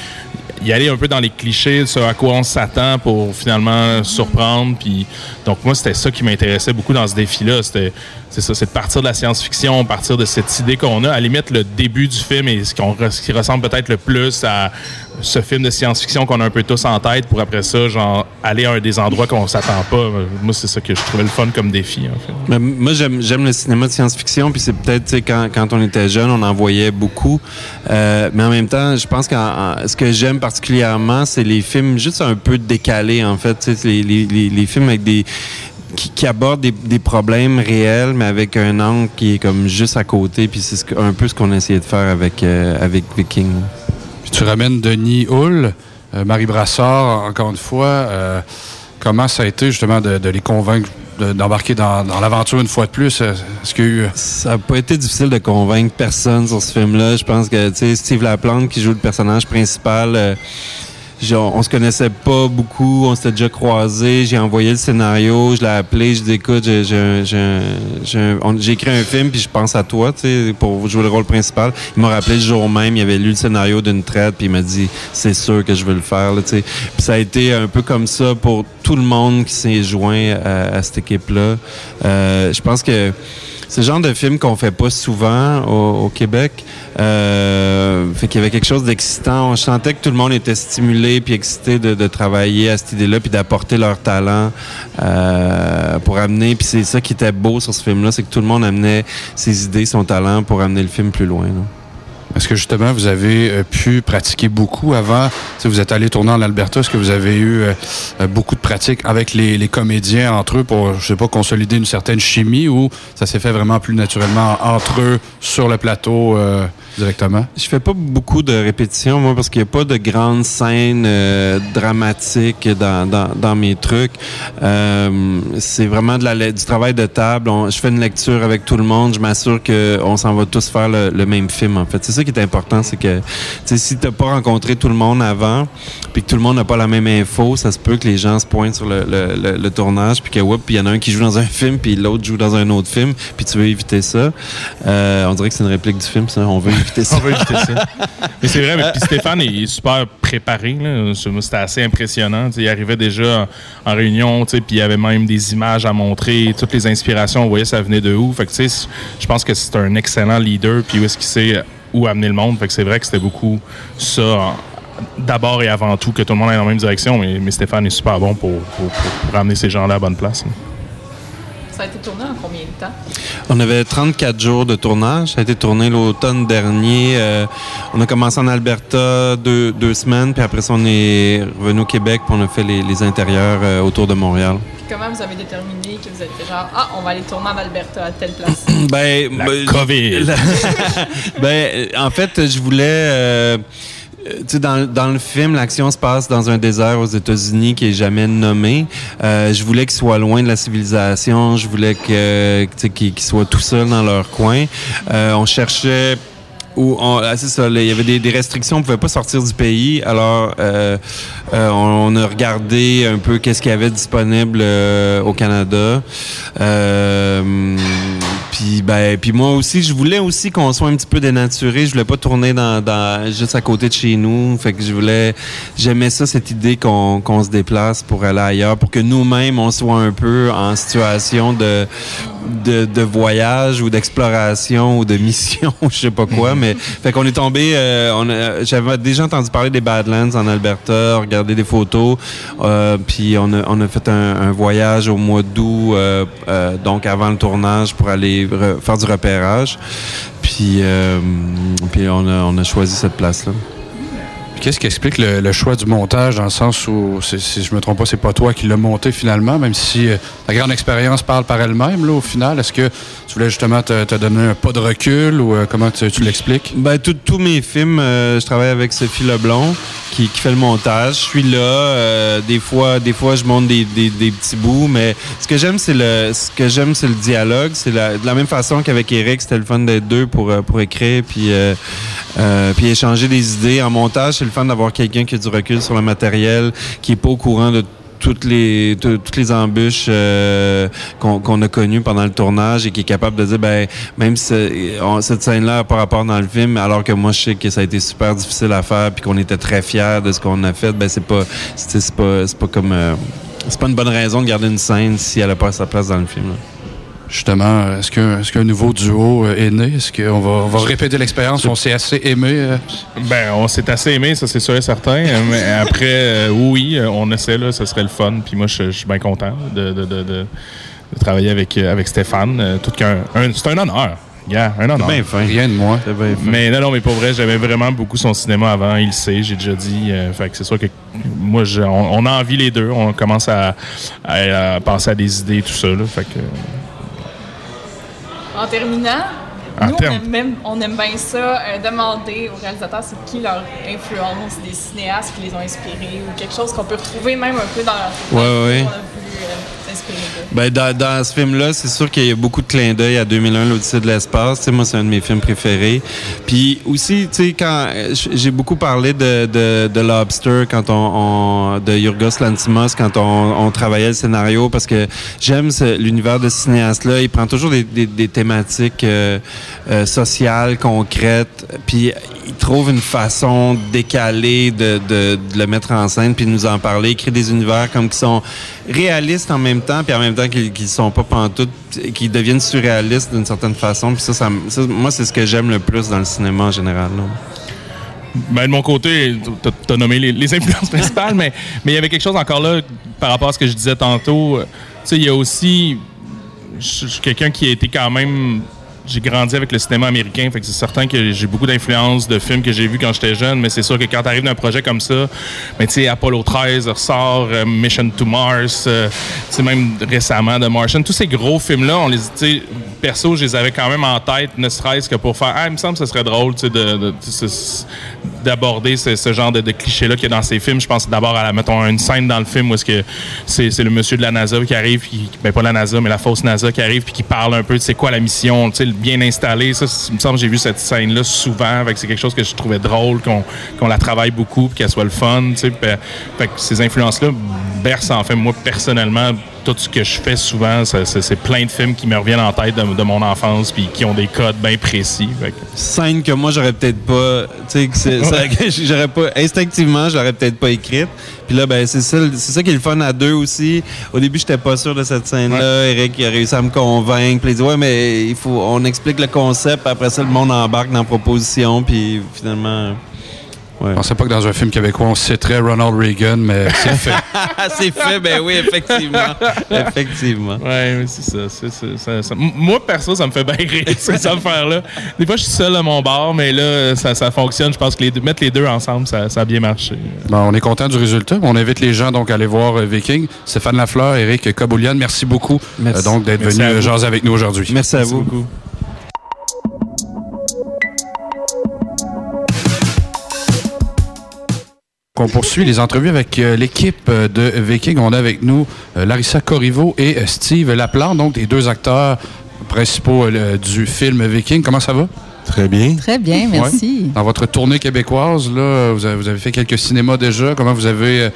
y aller un peu dans les clichés de ce à quoi on s'attend pour finalement surprendre. Puis donc moi c'était ça qui m'intéressait beaucoup dans ce défi-là. C'était c'est ça, c'est de partir de la science-fiction, partir de cette idée qu'on a. À la limite le début du film et ce qui ressemble peut-être le plus à ce film de science-fiction qu'on a un peu tous en tête pour après ça genre aller à un des endroits qu'on s'attend pas. Moi c'est ça que je trouvais le fun comme défi en fait. Moi, j'aime, le cinéma de science-fiction, puis c'est peut-être, quand, quand on était jeune, on en voyait beaucoup. Euh, mais en même temps, je pense que ce que j'aime particulièrement, c'est les films juste un peu décalés, en fait. Les, films avec des qui, qui abordent des, problèmes réels, mais avec un angle qui est comme juste à côté. Puis c'est un peu ce qu'on a essayé de faire avec, euh, avec Viking. Tu ramènes Denis Hull, euh, Marie Brassard, encore une fois. euh, comment ça a été justement de, de les convaincre de- d'embarquer dans, dans l'aventure une fois de plus? Euh, Est-ce qu'il y a eu... Ça n'a pas été difficile de convaincre personne sur ce film-là. Je pense que, tu sais, Steve Laplante, qui joue le personnage principal, euh, on se connaissait pas beaucoup, on s'était déjà croisés. J'ai envoyé le scénario, je l'ai appelé, je dis écoute, j'ai- écrit un film, puis je pense à toi, tu sais, pour jouer le rôle principal. Il m'a rappelé le jour même, il avait lu le scénario d'une traite, puis il m'a dit c'est sûr que je veux le faire, tu sais. Puis ça a été un peu comme ça pour tout le monde qui s'est joint à, à cette équipe-là. Euh, je pense que c'est le genre de film qu'on fait pas souvent au, au Québec. Euh, fait qu'il y avait quelque chose d'excitant. Je sentais que tout le monde était stimulé puis excité de, travailler à cette idée-là puis d'apporter leur talent euh, pour amener. Puis c'est ça qui était beau sur ce film-là, c'est que tout le monde amenait ses idées, son talent pour amener le film plus loin. là. Est-ce que justement vous avez euh, pu pratiquer beaucoup avant? Si vous êtes allé tourner en Alberta, est-ce que vous avez eu beaucoup de pratique avec les, comédiens entre eux pour, je sais pas, consolider une certaine chimie ou ça s'est fait vraiment plus naturellement entre eux sur le plateau directement? Je fais pas beaucoup de répétitions, moi, parce qu'il n'y a pas de grandes scènes euh, dramatiques dans, dans, dans mes trucs. Euh, c'est vraiment de la, du travail de table. Je fais une lecture avec tout le monde. Je m'assure qu'on s'en va tous faire le, le même film, en fait. C'est ça qui est important, c'est que si tu pas rencontré tout le monde avant, puis que tout le monde n'a pas la même info, ça se peut que les gens se pointent sur le, le, le- tournage, puis que, whoop, puis il y en a un qui joue dans un film, puis l'autre joue dans un autre film, puis tu veux éviter ça. Euh, on dirait que c'est une réplique du film, ça. On veut éviter ça. On va éviter ça. Mais c'est vrai, mais puis Stéphane est super préparé. C'était assez impressionnant. Il arrivait déjà en, en réunion, puis il y avait même des images à montrer, toutes les inspirations, on voyait ça venait de où. Fait que, je pense que c'est un excellent leader, puis où est-ce qu'il sait où amener le monde. Fait que c'est vrai que c'était beaucoup ça, d'abord et avant tout, que tout le monde aille dans la même direction, mais, mais Stéphane est super bon pour, pour, pour- pour ramener ces gens-là à la bonne place. Ça a été tourné en combien de temps? On avait 34 jours de tournage. Ça a été tourné l'automne dernier. Euh, on a commencé en Alberta deux, deux semaines, puis après ça, on est revenu au Québec, puis on a fait les, les intérieurs euh, autour de Montréal. Puis comment vous avez déterminé que vous êtes genre, ah, on va aller tourner en Alberta à telle place? Ben, La ben, COVID. la- ben, en fait, je voulais. euh, sais, dans, dans le film, l'action se passe dans un désert aux États-Unis qui est jamais nommé. Euh, je voulais qu'ils soient loin de la civilisation. Je voulais que, sais, qu'ils soient tout seuls dans leur coin. Euh, on cherchait où on, ah, c'est ça, il y avait des, restrictions, on pouvait pas sortir du pays. Alors, euh, euh, on, a regardé un peu qu'est-ce qu'il y avait disponible euh, au Canada. Puis, ben, puis moi aussi, je voulais aussi qu'on soit un petit peu dénaturé. Je voulais pas tourner dans, dans juste à côté de chez nous. Fait que je voulais, j'aimais ça cette idée qu'on qu'on se déplace pour aller ailleurs, pour que nous-mêmes on soit un peu en situation de de, voyage ou d'exploration ou de mission, je sais pas quoi, mais fait qu'on est tombé. euh, J'avais déjà entendu parler des Badlands en Alberta, regardé des photos, euh, puis on a, fait un, voyage au mois d'août, euh, donc avant le tournage pour aller re- faire du repérage, puis puis on a, on a choisi cette place là. Qu'est-ce qui explique le, choix du montage dans le sens où, si je me trompe pas, c'est pas toi qui l'as monté finalement, même si euh, ta grande expérience parle par elle-même, là, au final? Est-ce que tu voulais justement te, donner un pas de recul ou euh, comment tu, l'expliques? Ben, tous mes films, euh, je travaille avec Sophie Leblond qui, qui fait le montage. Je suis là. euh, des fois, des fois, je monte des, petits bouts, mais ce que j'aime, c'est le, ce que j'aime, c'est le dialogue. C'est de la même façon qu'avec Eric, c'était le fun d'être deux pour pour écrire, puis puis échanger des idées. En montage, le fun d'avoir quelqu'un qui a du recul sur le matériel, qui est pas au courant de toutes les tout- toutes les embûches euh, qu'on a connues pendant le tournage et qui est capable de dire ben même on- cette scène là pas rapport dans le film alors que moi je sais que ça a été super difficile à faire puis qu'on était très fiers de ce qu'on a fait ben c'est pas c'est pas c'est pas comme euh, c'est pas une bonne raison de garder une scène si elle a pas sa place dans le film. Justement, est-ce qu'un est nouveau duo euh, est né? Est-ce qu'on va, on va répéter l'expérience? On s'est assez aimé. euh? Ben, on s'est assez aimé, ça c'est sûr et certain. Euh, Mais après, euh, oui, on essaie, là, ce serait le fun. Puis moi, je suis bien content de, de, de, de- de travailler avec, avec Stéphane. Tout qu'un, c'est un honneur. Yeah, un honneur. fin Rien de fin Mais non, non, mais pour vrai, j'aimais vraiment beaucoup son cinéma avant. Il le sait, j'ai déjà dit. Euh, fait que c'est sûr que moi, je- on, on a envie les deux. On commence à, à- à penser à des idées, tout ça. Là, fait que, En terminant, En nous, on terme- aime, même, on aime bien ça, euh, demander aux réalisateurs c'est qui leur influence, des cinéastes qui les ont inspirés ou quelque chose qu'on peut retrouver même un peu dans leur Ouais, ouais. Euh. Ben, dans, ce film-là, c'est sûr qu'il y a beaucoup de clins d'œil à 2001, l'Odyssée de l'espace. Tu sais, moi, c'est un de mes films préférés. Puis aussi, tu sais, quand j'ai beaucoup parlé de, de, Lobster, quand on, de Yorgos Lantimos, quand on, travaillait le scénario, parce que j'aime l'univers de ce cinéaste-là. Il prend toujours des, thématiques euh, euh, sociales, concrètes, puis il trouve une façon décalée de le mettre en scène, puis de nous en parler. Il crée des univers comme qui sont réalistes en même temps, puis en même temps qu'ils qu'ils sont pas pantoute, qui deviennent surréalistes d'une certaine façon. Puis ça, ça, moi, c'est ce que j'aime le plus dans le cinéma en général. Ben, de mon côté, t'as- t'as nommé les, influences principales, mais il y avait quelque chose encore là par rapport à ce que je disais tantôt. Tu sais, il y a aussi. Je suis quelqu'un qui a été quand même j'ai grandi avec le cinéma américain, fait que c'est certain que j'ai beaucoup d'influence de films que j'ai vus quand j'étais jeune, mais c'est sûr que quand tu arrives d'un projet comme ça, ben, tu sais, Apollo 13 ressort, euh, Mission to Mars, euh, même récemment The Martian, tous ces gros films-là, on les, tu perso, je les avais quand même en tête, ne serait-ce que pour faire, ah, il me semble que ce serait drôle, tu sais, de- d'aborder ce, genre de, de clichés-là qu'il y a dans ces films. Je pense d'abord à, mettons, une scène dans le film où est-ce que c'est, c'est le monsieur de la NASA qui arrive, ben pas la NASA, mais la fausse NASA qui arrive, puis qui parle un peu de c'est quoi la mission, tu sais, bien installé. Ça, il me semble que j'ai vu cette scène-là souvent, fait c'est quelque chose que je trouvais drôle, qu'on, qu'on la travaille beaucoup, puis qu'elle soit le fun, tu sais. Fait- fait que ces influences-là bercent, en fait, moi, personnellement, tout ce que je fais souvent, c'est, plein de films qui me reviennent en tête de, de mon enfance, puis qui ont des codes bien précis. Fait Scène que moi, j'aurais peut-être pas. Tu sais, j'aurais pas. Instinctivement, j'aurais peut-être pas écrite. Puis là, ben, c'est ça, c'est ça qui est le fun à deux aussi. Au début, j'étais pas sûr de cette scène-là. Eric, il a réussi à me convaincre. Puis il dit, ouais, mais il faut, on explique le concept. Après ça, le monde embarque dans la proposition. Puis finalement. Ouais. Je pensais pas que dans un film québécois, on citerait Ronald Reagan, mais c'est fait. Ah, c'est fait, ben oui, effectivement. effectivement. Ouais, oui, c'est ça. c'est- c'est- ça- ça- M- Moi, perso, ça me fait bien rire, cette affaire-là. Des fois, je suis seul à mon bar, mais là, ça, ça fonctionne. Je pense que les deux- mettre les deux ensemble, ça, ça a bien marché. Bon, on est content du résultat. On invite les gens donc à aller voir euh, Viking. Stéphane Lafleur, Eric Caboulian, merci beaucoup Merci. euh, donc d'être Merci venu euh, jaser avec nous aujourd'hui. Merci à vous. beaucoup. On poursuit les entrevues avec euh, l'équipe de Viking. On a avec nous euh, Larissa Corriveau et euh, Steve Laplante, donc les deux acteurs principaux du film Viking. Comment ça va? Très bien. Très bien, merci. Dans votre tournée québécoise, là, vous avez, vous avez fait quelques cinémas déjà. Comment vous avez euh,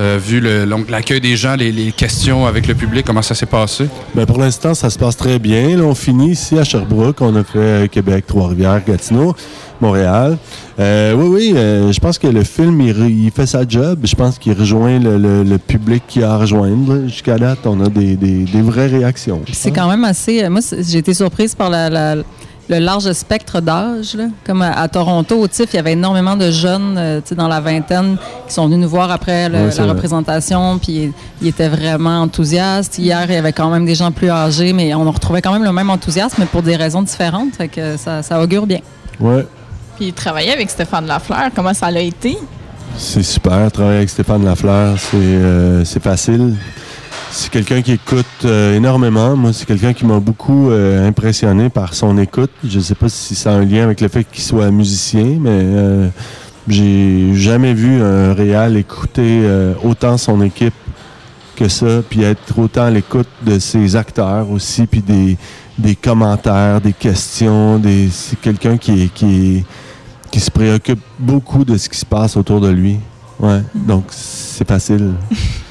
euh, vu l'accueil des gens, les, les questions avec le public? Comment ça s'est passé? Ben, pour l'instant, ça se passe très bien. Là, on finit ici à Sherbrooke. On a fait euh, Québec, Trois-Rivières, Gatineau, Montréal. Euh, oui, oui, euh, je pense que le film, il, fait sa job. Je pense qu'il rejoint le, le- le public qui a à rejoindre. là. Jusqu'à date, on a des, des- des vraies réactions. C'est quand même assez. Moi, j'ai été surprise par la- la- le large spectre d'âge. là. Comme à, à Toronto, au TIFF, il y avait énormément de jeunes euh, tu sais, dans la vingtaine qui sont venus nous voir après le- Ouais, c'est la vrai. représentation. Puis ils étaient vraiment enthousiastes. Hier, il y avait quand même des gens plus âgés, mais on retrouvait quand même le même enthousiasme, mais pour des raisons différentes. Fait que ça, ça augure bien. Ouais, Puis travailler avec Stéphane Lafleur, comment ça l'a été? c'est super. Travailler avec Stéphane Lafleur, c'est euh, c'est facile. C'est quelqu'un qui écoute euh, énormément. Moi, c'est quelqu'un qui m'a beaucoup euh, impressionné par son écoute. Je ne sais pas si ça a un lien avec le fait qu'il soit musicien, mais euh, j'ai jamais vu un réal écouter euh, autant son équipe que ça, puis être autant à l'écoute de ses acteurs aussi, puis des, des commentaires, des questions. Des, c'est quelqu'un qui, qui se préoccupe beaucoup de ce qui se passe autour de lui. Ouais, donc c'est facile.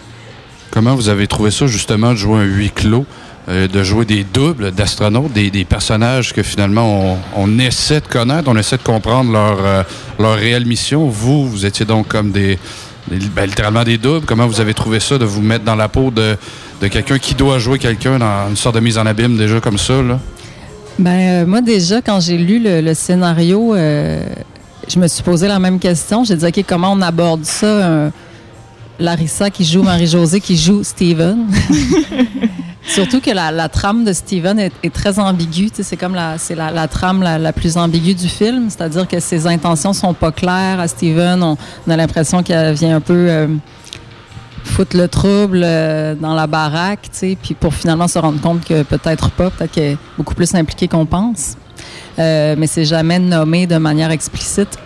Comment vous avez trouvé ça, justement, de jouer un huis clos, euh, de jouer des doubles d'astronautes, des, personnages que finalement on, essaie de connaître, on essaie de comprendre leur, euh, leur réelle mission? Vous, vous étiez donc comme des, ben, littéralement des doubles. Comment vous avez trouvé ça de vous mettre dans la peau de, de quelqu'un qui doit jouer quelqu'un dans une sorte de mise en abîme déjà comme ça? Là? Ben euh, moi déjà quand j'ai lu le, scénario, je me suis posé la même question. J'ai dit ok comment on aborde ça Larissa qui joue Marie-Josée qui joue Steven. Surtout que la, la trame de Steven est, est très ambiguë. C'est comme la, c'est la, la trame la, la plus ambiguë du film. C'est-à-dire que ses intentions sont pas claires à Steven. On, on a l'impression qu'elle vient un peu euh, foutre le trouble euh, dans la baraque, puis pour finalement se rendre compte que peut-être pas, peut-être qu'elle est beaucoup plus impliquée qu'on pense. Euh, mais c'est jamais nommé de manière explicite.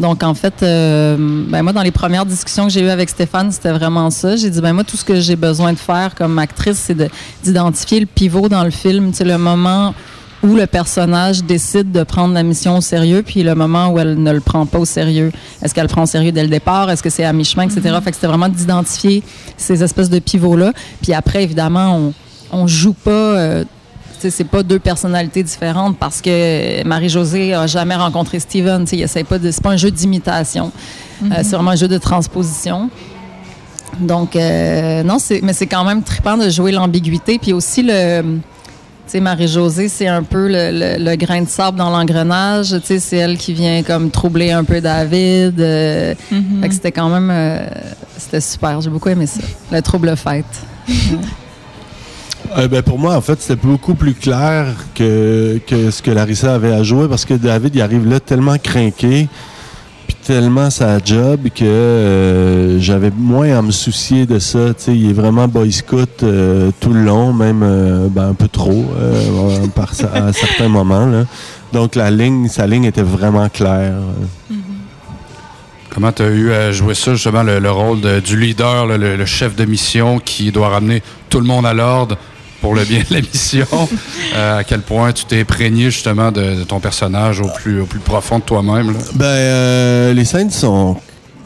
Donc, en fait, euh, ben moi, dans les premières discussions que j'ai eues avec Stéphane, c'était vraiment ça. J'ai dit, ben moi, tout ce que j'ai besoin de faire comme actrice, c'est de- d'identifier le pivot dans le film, tu sais, le moment où le personnage décide de prendre la mission au sérieux, puis le moment où elle ne le prend pas au sérieux. Est-ce qu'elle le prend au sérieux dès le départ? Est-ce que c'est à mi-chemin, etc.? Fait que c'était vraiment d'identifier ces espèces de pivots-là. Puis après, évidemment, on, on joue pas... euh, tu sais, c'est pas deux personnalités différentes parce que Marie-Josée a jamais rencontré Steven. Tu sais, pas de, c'est pas un jeu d'imitation. Euh, c'est vraiment un jeu de transposition. Donc, euh, non, c'est, mais c'est quand même trippant de jouer l'ambiguïté. Puis aussi, le, tu sais, Marie-Josée, c'est un peu le, le- le grain de sable dans l'engrenage. Tu sais, c'est elle qui vient comme troubler un peu David. euh, fait que c'était quand même, c'était super. J'ai beaucoup aimé ça. Le trouble fête. Euh, ben, pour moi, en fait, c'était beaucoup plus clair que, ce que Larissa avait à jouer parce que David, il arrive là tellement craqué, puis tellement sa job que euh, j'avais moins à me soucier de ça. Il est vraiment boy scout euh, tout le long, même ben, un peu trop à certains moments. Donc, la ligne, sa ligne était vraiment claire. Comment tu as eu à jouer ça, justement, le, le rôle du leader, le, le- le chef de mission qui doit ramener tout le monde à l'ordre? Pour le bien de la mission? Euh, à quel point tu t'es imprégné, justement, de, de ton personnage au plus, au plus profond de toi-même? Ben, euh, les scènes sont.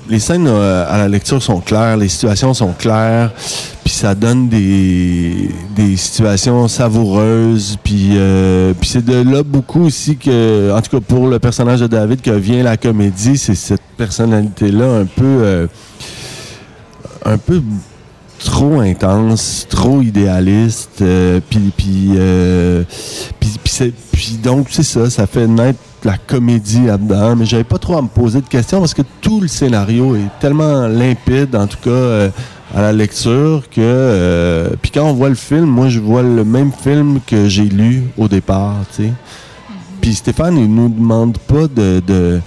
Les scènes euh, à la lecture sont claires, les situations sont claires, puis ça donne des, des situations savoureuses, puis euh, puis c'est de là beaucoup aussi que, en tout cas pour le personnage de David, que vient la comédie, c'est cette personnalité-là un peu, euh, un peu trop intense, trop idéaliste, euh, puis puis euh, donc c'est ça, ça fait naître la comédie là-dedans, mais j'avais pas trop à me poser de questions parce que tout le scénario est tellement limpide, en tout cas euh, à la lecture, que euh, puis quand on voit le film, moi je vois le même film que j'ai lu au départ, tu sais. Puis Stéphane, il nous demande pas de,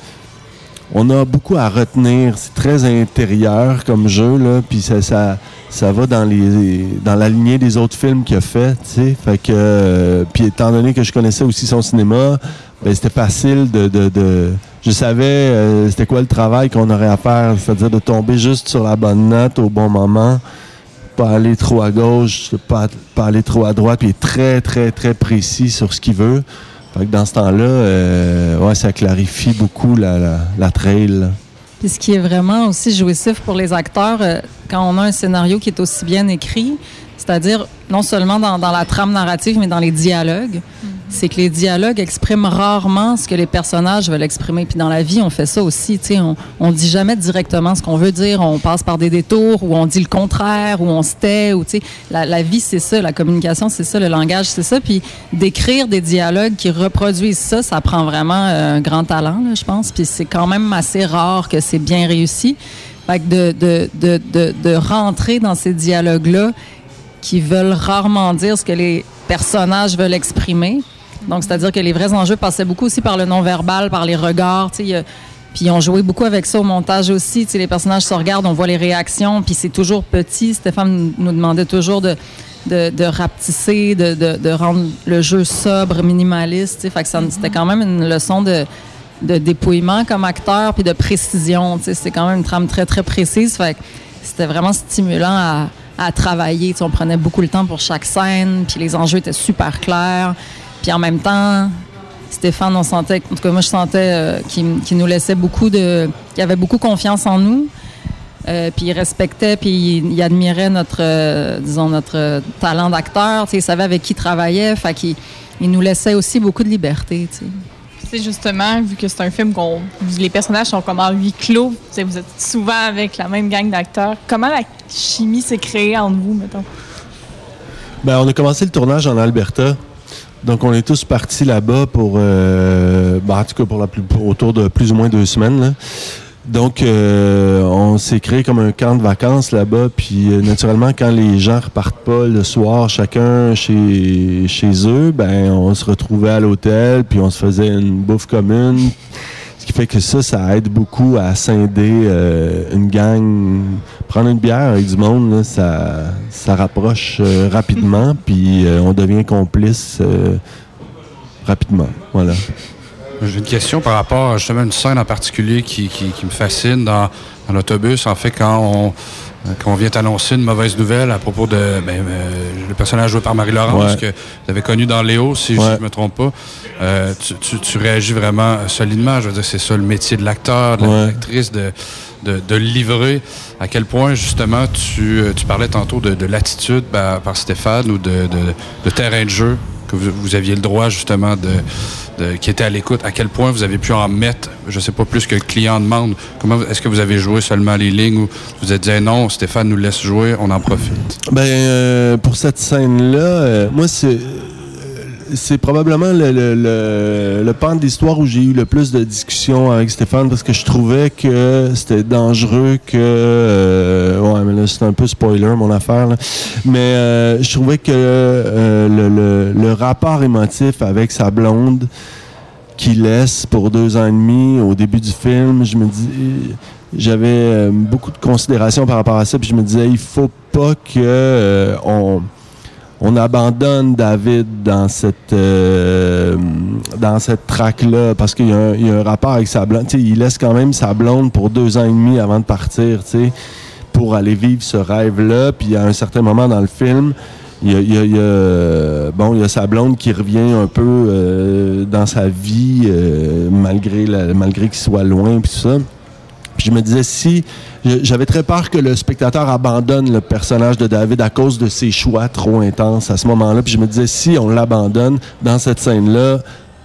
on a beaucoup à retenir. C'est très intérieur comme jeu, là. Puis ça, ça va dans les dans la lignée des autres films qu'il a fait, tu sais. Fait que, euh, puis étant donné que je connaissais aussi son cinéma, ben c'était facile de, de, de- je savais euh, c'était quoi le travail qu'on aurait à faire, c'est-à-dire de tomber juste sur la bonne note au bon moment, pas aller trop à gauche, pas, pas aller trop à droite, puis est très très très précis sur ce qu'il veut. Fait que dans ce temps-là, euh, ouais, ça clarifie beaucoup la, la, la trail. Puis ce qui est vraiment aussi jouissif pour les acteurs, euh, quand on a un scénario qui est aussi bien écrit, c'est-à-dire non seulement dans la trame narrative, mais dans les dialogues, c'est que les dialogues expriment rarement ce que les personnages veulent exprimer. Puis dans la vie, on fait ça aussi. tu sais, On, on dit jamais directement ce qu'on veut dire. On passe par des détours ou on dit le contraire ou on se tait. Ou, tu sais, la, la vie, c'est ça. La communication, c'est ça. Le langage, c'est ça. Puis d'écrire des dialogues qui reproduisent ça, ça prend vraiment euh, un grand talent, je pense. Puis c'est quand même assez rare que c'est bien réussi. Fait que de, de, de, de rentrer dans ces dialogues-là qui veulent rarement dire ce que les personnages veulent exprimer. Donc, c'est-à-dire que les vrais enjeux passaient beaucoup aussi par le non-verbal, par les regards. Puis on jouait beaucoup avec ça au montage aussi. Les personnages se regardent, on voit les réactions, puis c'est toujours petit. Stéphane nous demandait toujours de, de, de rapetisser, de, de, de rendre le jeu sobre, minimaliste. Fait que ça- c'était quand même une leçon de, de dépouillement comme acteur, puis de précision. C'est quand même une trame très, très précise. Fait que c'était vraiment stimulant à, à travailler. On prenait beaucoup le temps pour chaque scène, puis les enjeux étaient super clairs. Puis en même temps, Stéphane, on sentait, en tout cas moi je sentais euh, qu'il nous laissait beaucoup de, qu'il avait beaucoup confiance en nous. Euh, puis il respectait, puis il, il admirait notre, euh, disons notre talent d'acteur. Tu sais, il savait avec qui il travaillait, fait qu'il il nous laissait aussi beaucoup de liberté. Tu sais. C'est justement, vu que c'est un film qu'on. Les personnages sont comme en huis clos, tu sais, vous êtes souvent avec la même gang d'acteurs. Comment la chimie s'est créée entre vous, mettons? Ben, on a commencé le tournage en Alberta. Donc, on est tous partis là-bas pour, euh, ben, en tout cas, pour la plus, pour autour de plus ou moins deux semaines. là. Donc, euh, on s'est créé comme un camp de vacances là-bas. Puis, euh, naturellement, quand les gens repartent pas le soir, chacun chez, chez eux, ben, on se retrouvait à l'hôtel, puis on se faisait une bouffe commune. Qui fait que ça, ça aide beaucoup à scinder euh, une gang. Prendre une bière avec du monde, là, ça, ça rapproche euh, rapidement, puis euh, on devient complice euh, rapidement. Voilà. J'ai une question par rapport à justement une scène en particulier qui, qui- qui me fascine dans, dans l'autobus. En fait, quand on, quand on vient t'annoncer une mauvaise nouvelle à propos de ben, euh, le personnage joué par Marie-Laurence Ouais. que tu avais connu dans Léo, si Ouais. je ne me trompe pas, euh, tu, tu- tu réagis vraiment solidement. Je veux dire, c'est ça le métier de l'acteur, de Ouais. l'actrice, de, de, de le livrer. À quel point, justement, tu, euh, tu parlais tantôt de, de l'attitude par, par Stéphane ou de, de, de terrain de jeu que vous, vous aviez le droit, justement, de, qui était à l'écoute. À quel point vous avez pu en mettre, je sais pas, plus que le client demande. Comment Est-ce que vous avez joué seulement les lignes ou vous vous êtes dit non, Stéphane nous laisse jouer, on en profite? Ben, euh, pour cette scène-là, euh, moi, c'est. C'est probablement le, le, pan de l'histoire où j'ai eu le plus de discussions avec Stéphane parce que je trouvais que c'était dangereux que. euh, ouais, mais là. C'est un peu spoiler, mon affaire. là. Mais euh, je trouvais que euh, le, rapport émotif avec sa blonde qu'il laisse pour deux ans et demi au début du film, je me dis... J'avais beaucoup de considération par rapport à ça, puis je me disais, il faut pas que on on abandonne David dans cette euh, dans cette traque là parce qu'il y, a un- rapport avec sa blonde. Il laisse quand même sa blonde pour deux ans et demi avant de partir, tu sais, pour aller vivre ce rêve-là. Puis à un certain moment dans le film, il y a, bon, il y a sa blonde qui revient un peu euh, dans sa vie euh, malgré malgré qu'il soit loin puis tout ça. Je me disais si j'avais très peur que le spectateur abandonne le personnage de David à cause de ses choix trop intenses à ce moment-là. Puis je me disais si on l'abandonne dans cette scène-là,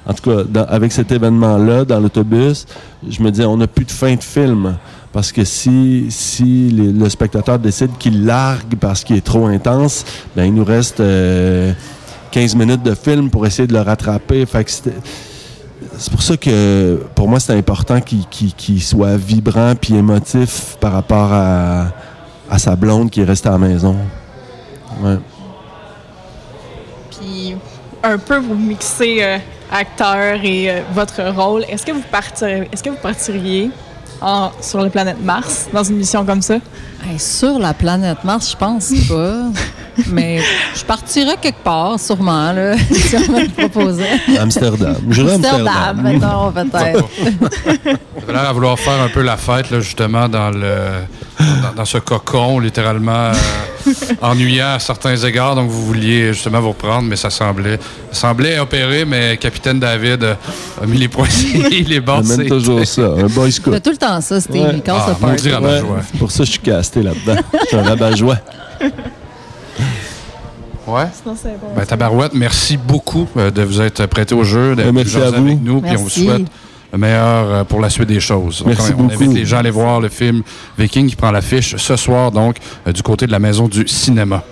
en tout cas avec cet événement-là dans l'autobus, je me disais on n'a plus de fin de film. Parce que si, si le spectateur décide qu'il largue parce qu'il est trop intense, ben il nous reste euh, 15 minutes de film pour essayer de le rattraper. C'est pour ça que pour moi c'est important qu'il soit vibrant puis émotif par rapport à, sa blonde qui est restée à la maison. Ouais. Puis un peu vous mixez euh, acteur et euh, votre rôle. Est-ce que vous partiriez, est-ce que vous partiriez sur la planète Mars dans une mission comme ça? Hey, sur la planète Mars, je pense pas. Mais je partirais quelque part, sûrement, là, si on me le proposait. Amsterdam. Amsterdam, Amsterdam. non, peut-être. Vous l'air à vouloir faire un peu la fête, là, justement, dans le dans, dans ce cocon, littéralement euh, ennuyant à certains égards. Donc, vous vouliez justement vous reprendre, mais ça semblait, ça semblait opérer, mais Capitaine David euh, a mis les points les bords. J'amène toujours ça, un boy C'est scout. tout le temps ça, Steve. Ouais. Ah. Ouais, c'est pour ça que je suis là-dedans. Je suis un rabat-joie. Ouais. Sinon, c'est bon. Ben, Tabarouette, merci beaucoup euh, de vous être prêté au jeu, d'être Euh, merci à vous. avec nous, puis on vous souhaite le meilleur euh, pour la suite des choses. Donc, Merci on, on invite les gens à aller voir le film Viking qui prend l'affiche ce soir, donc, euh, du côté de la maison du cinéma.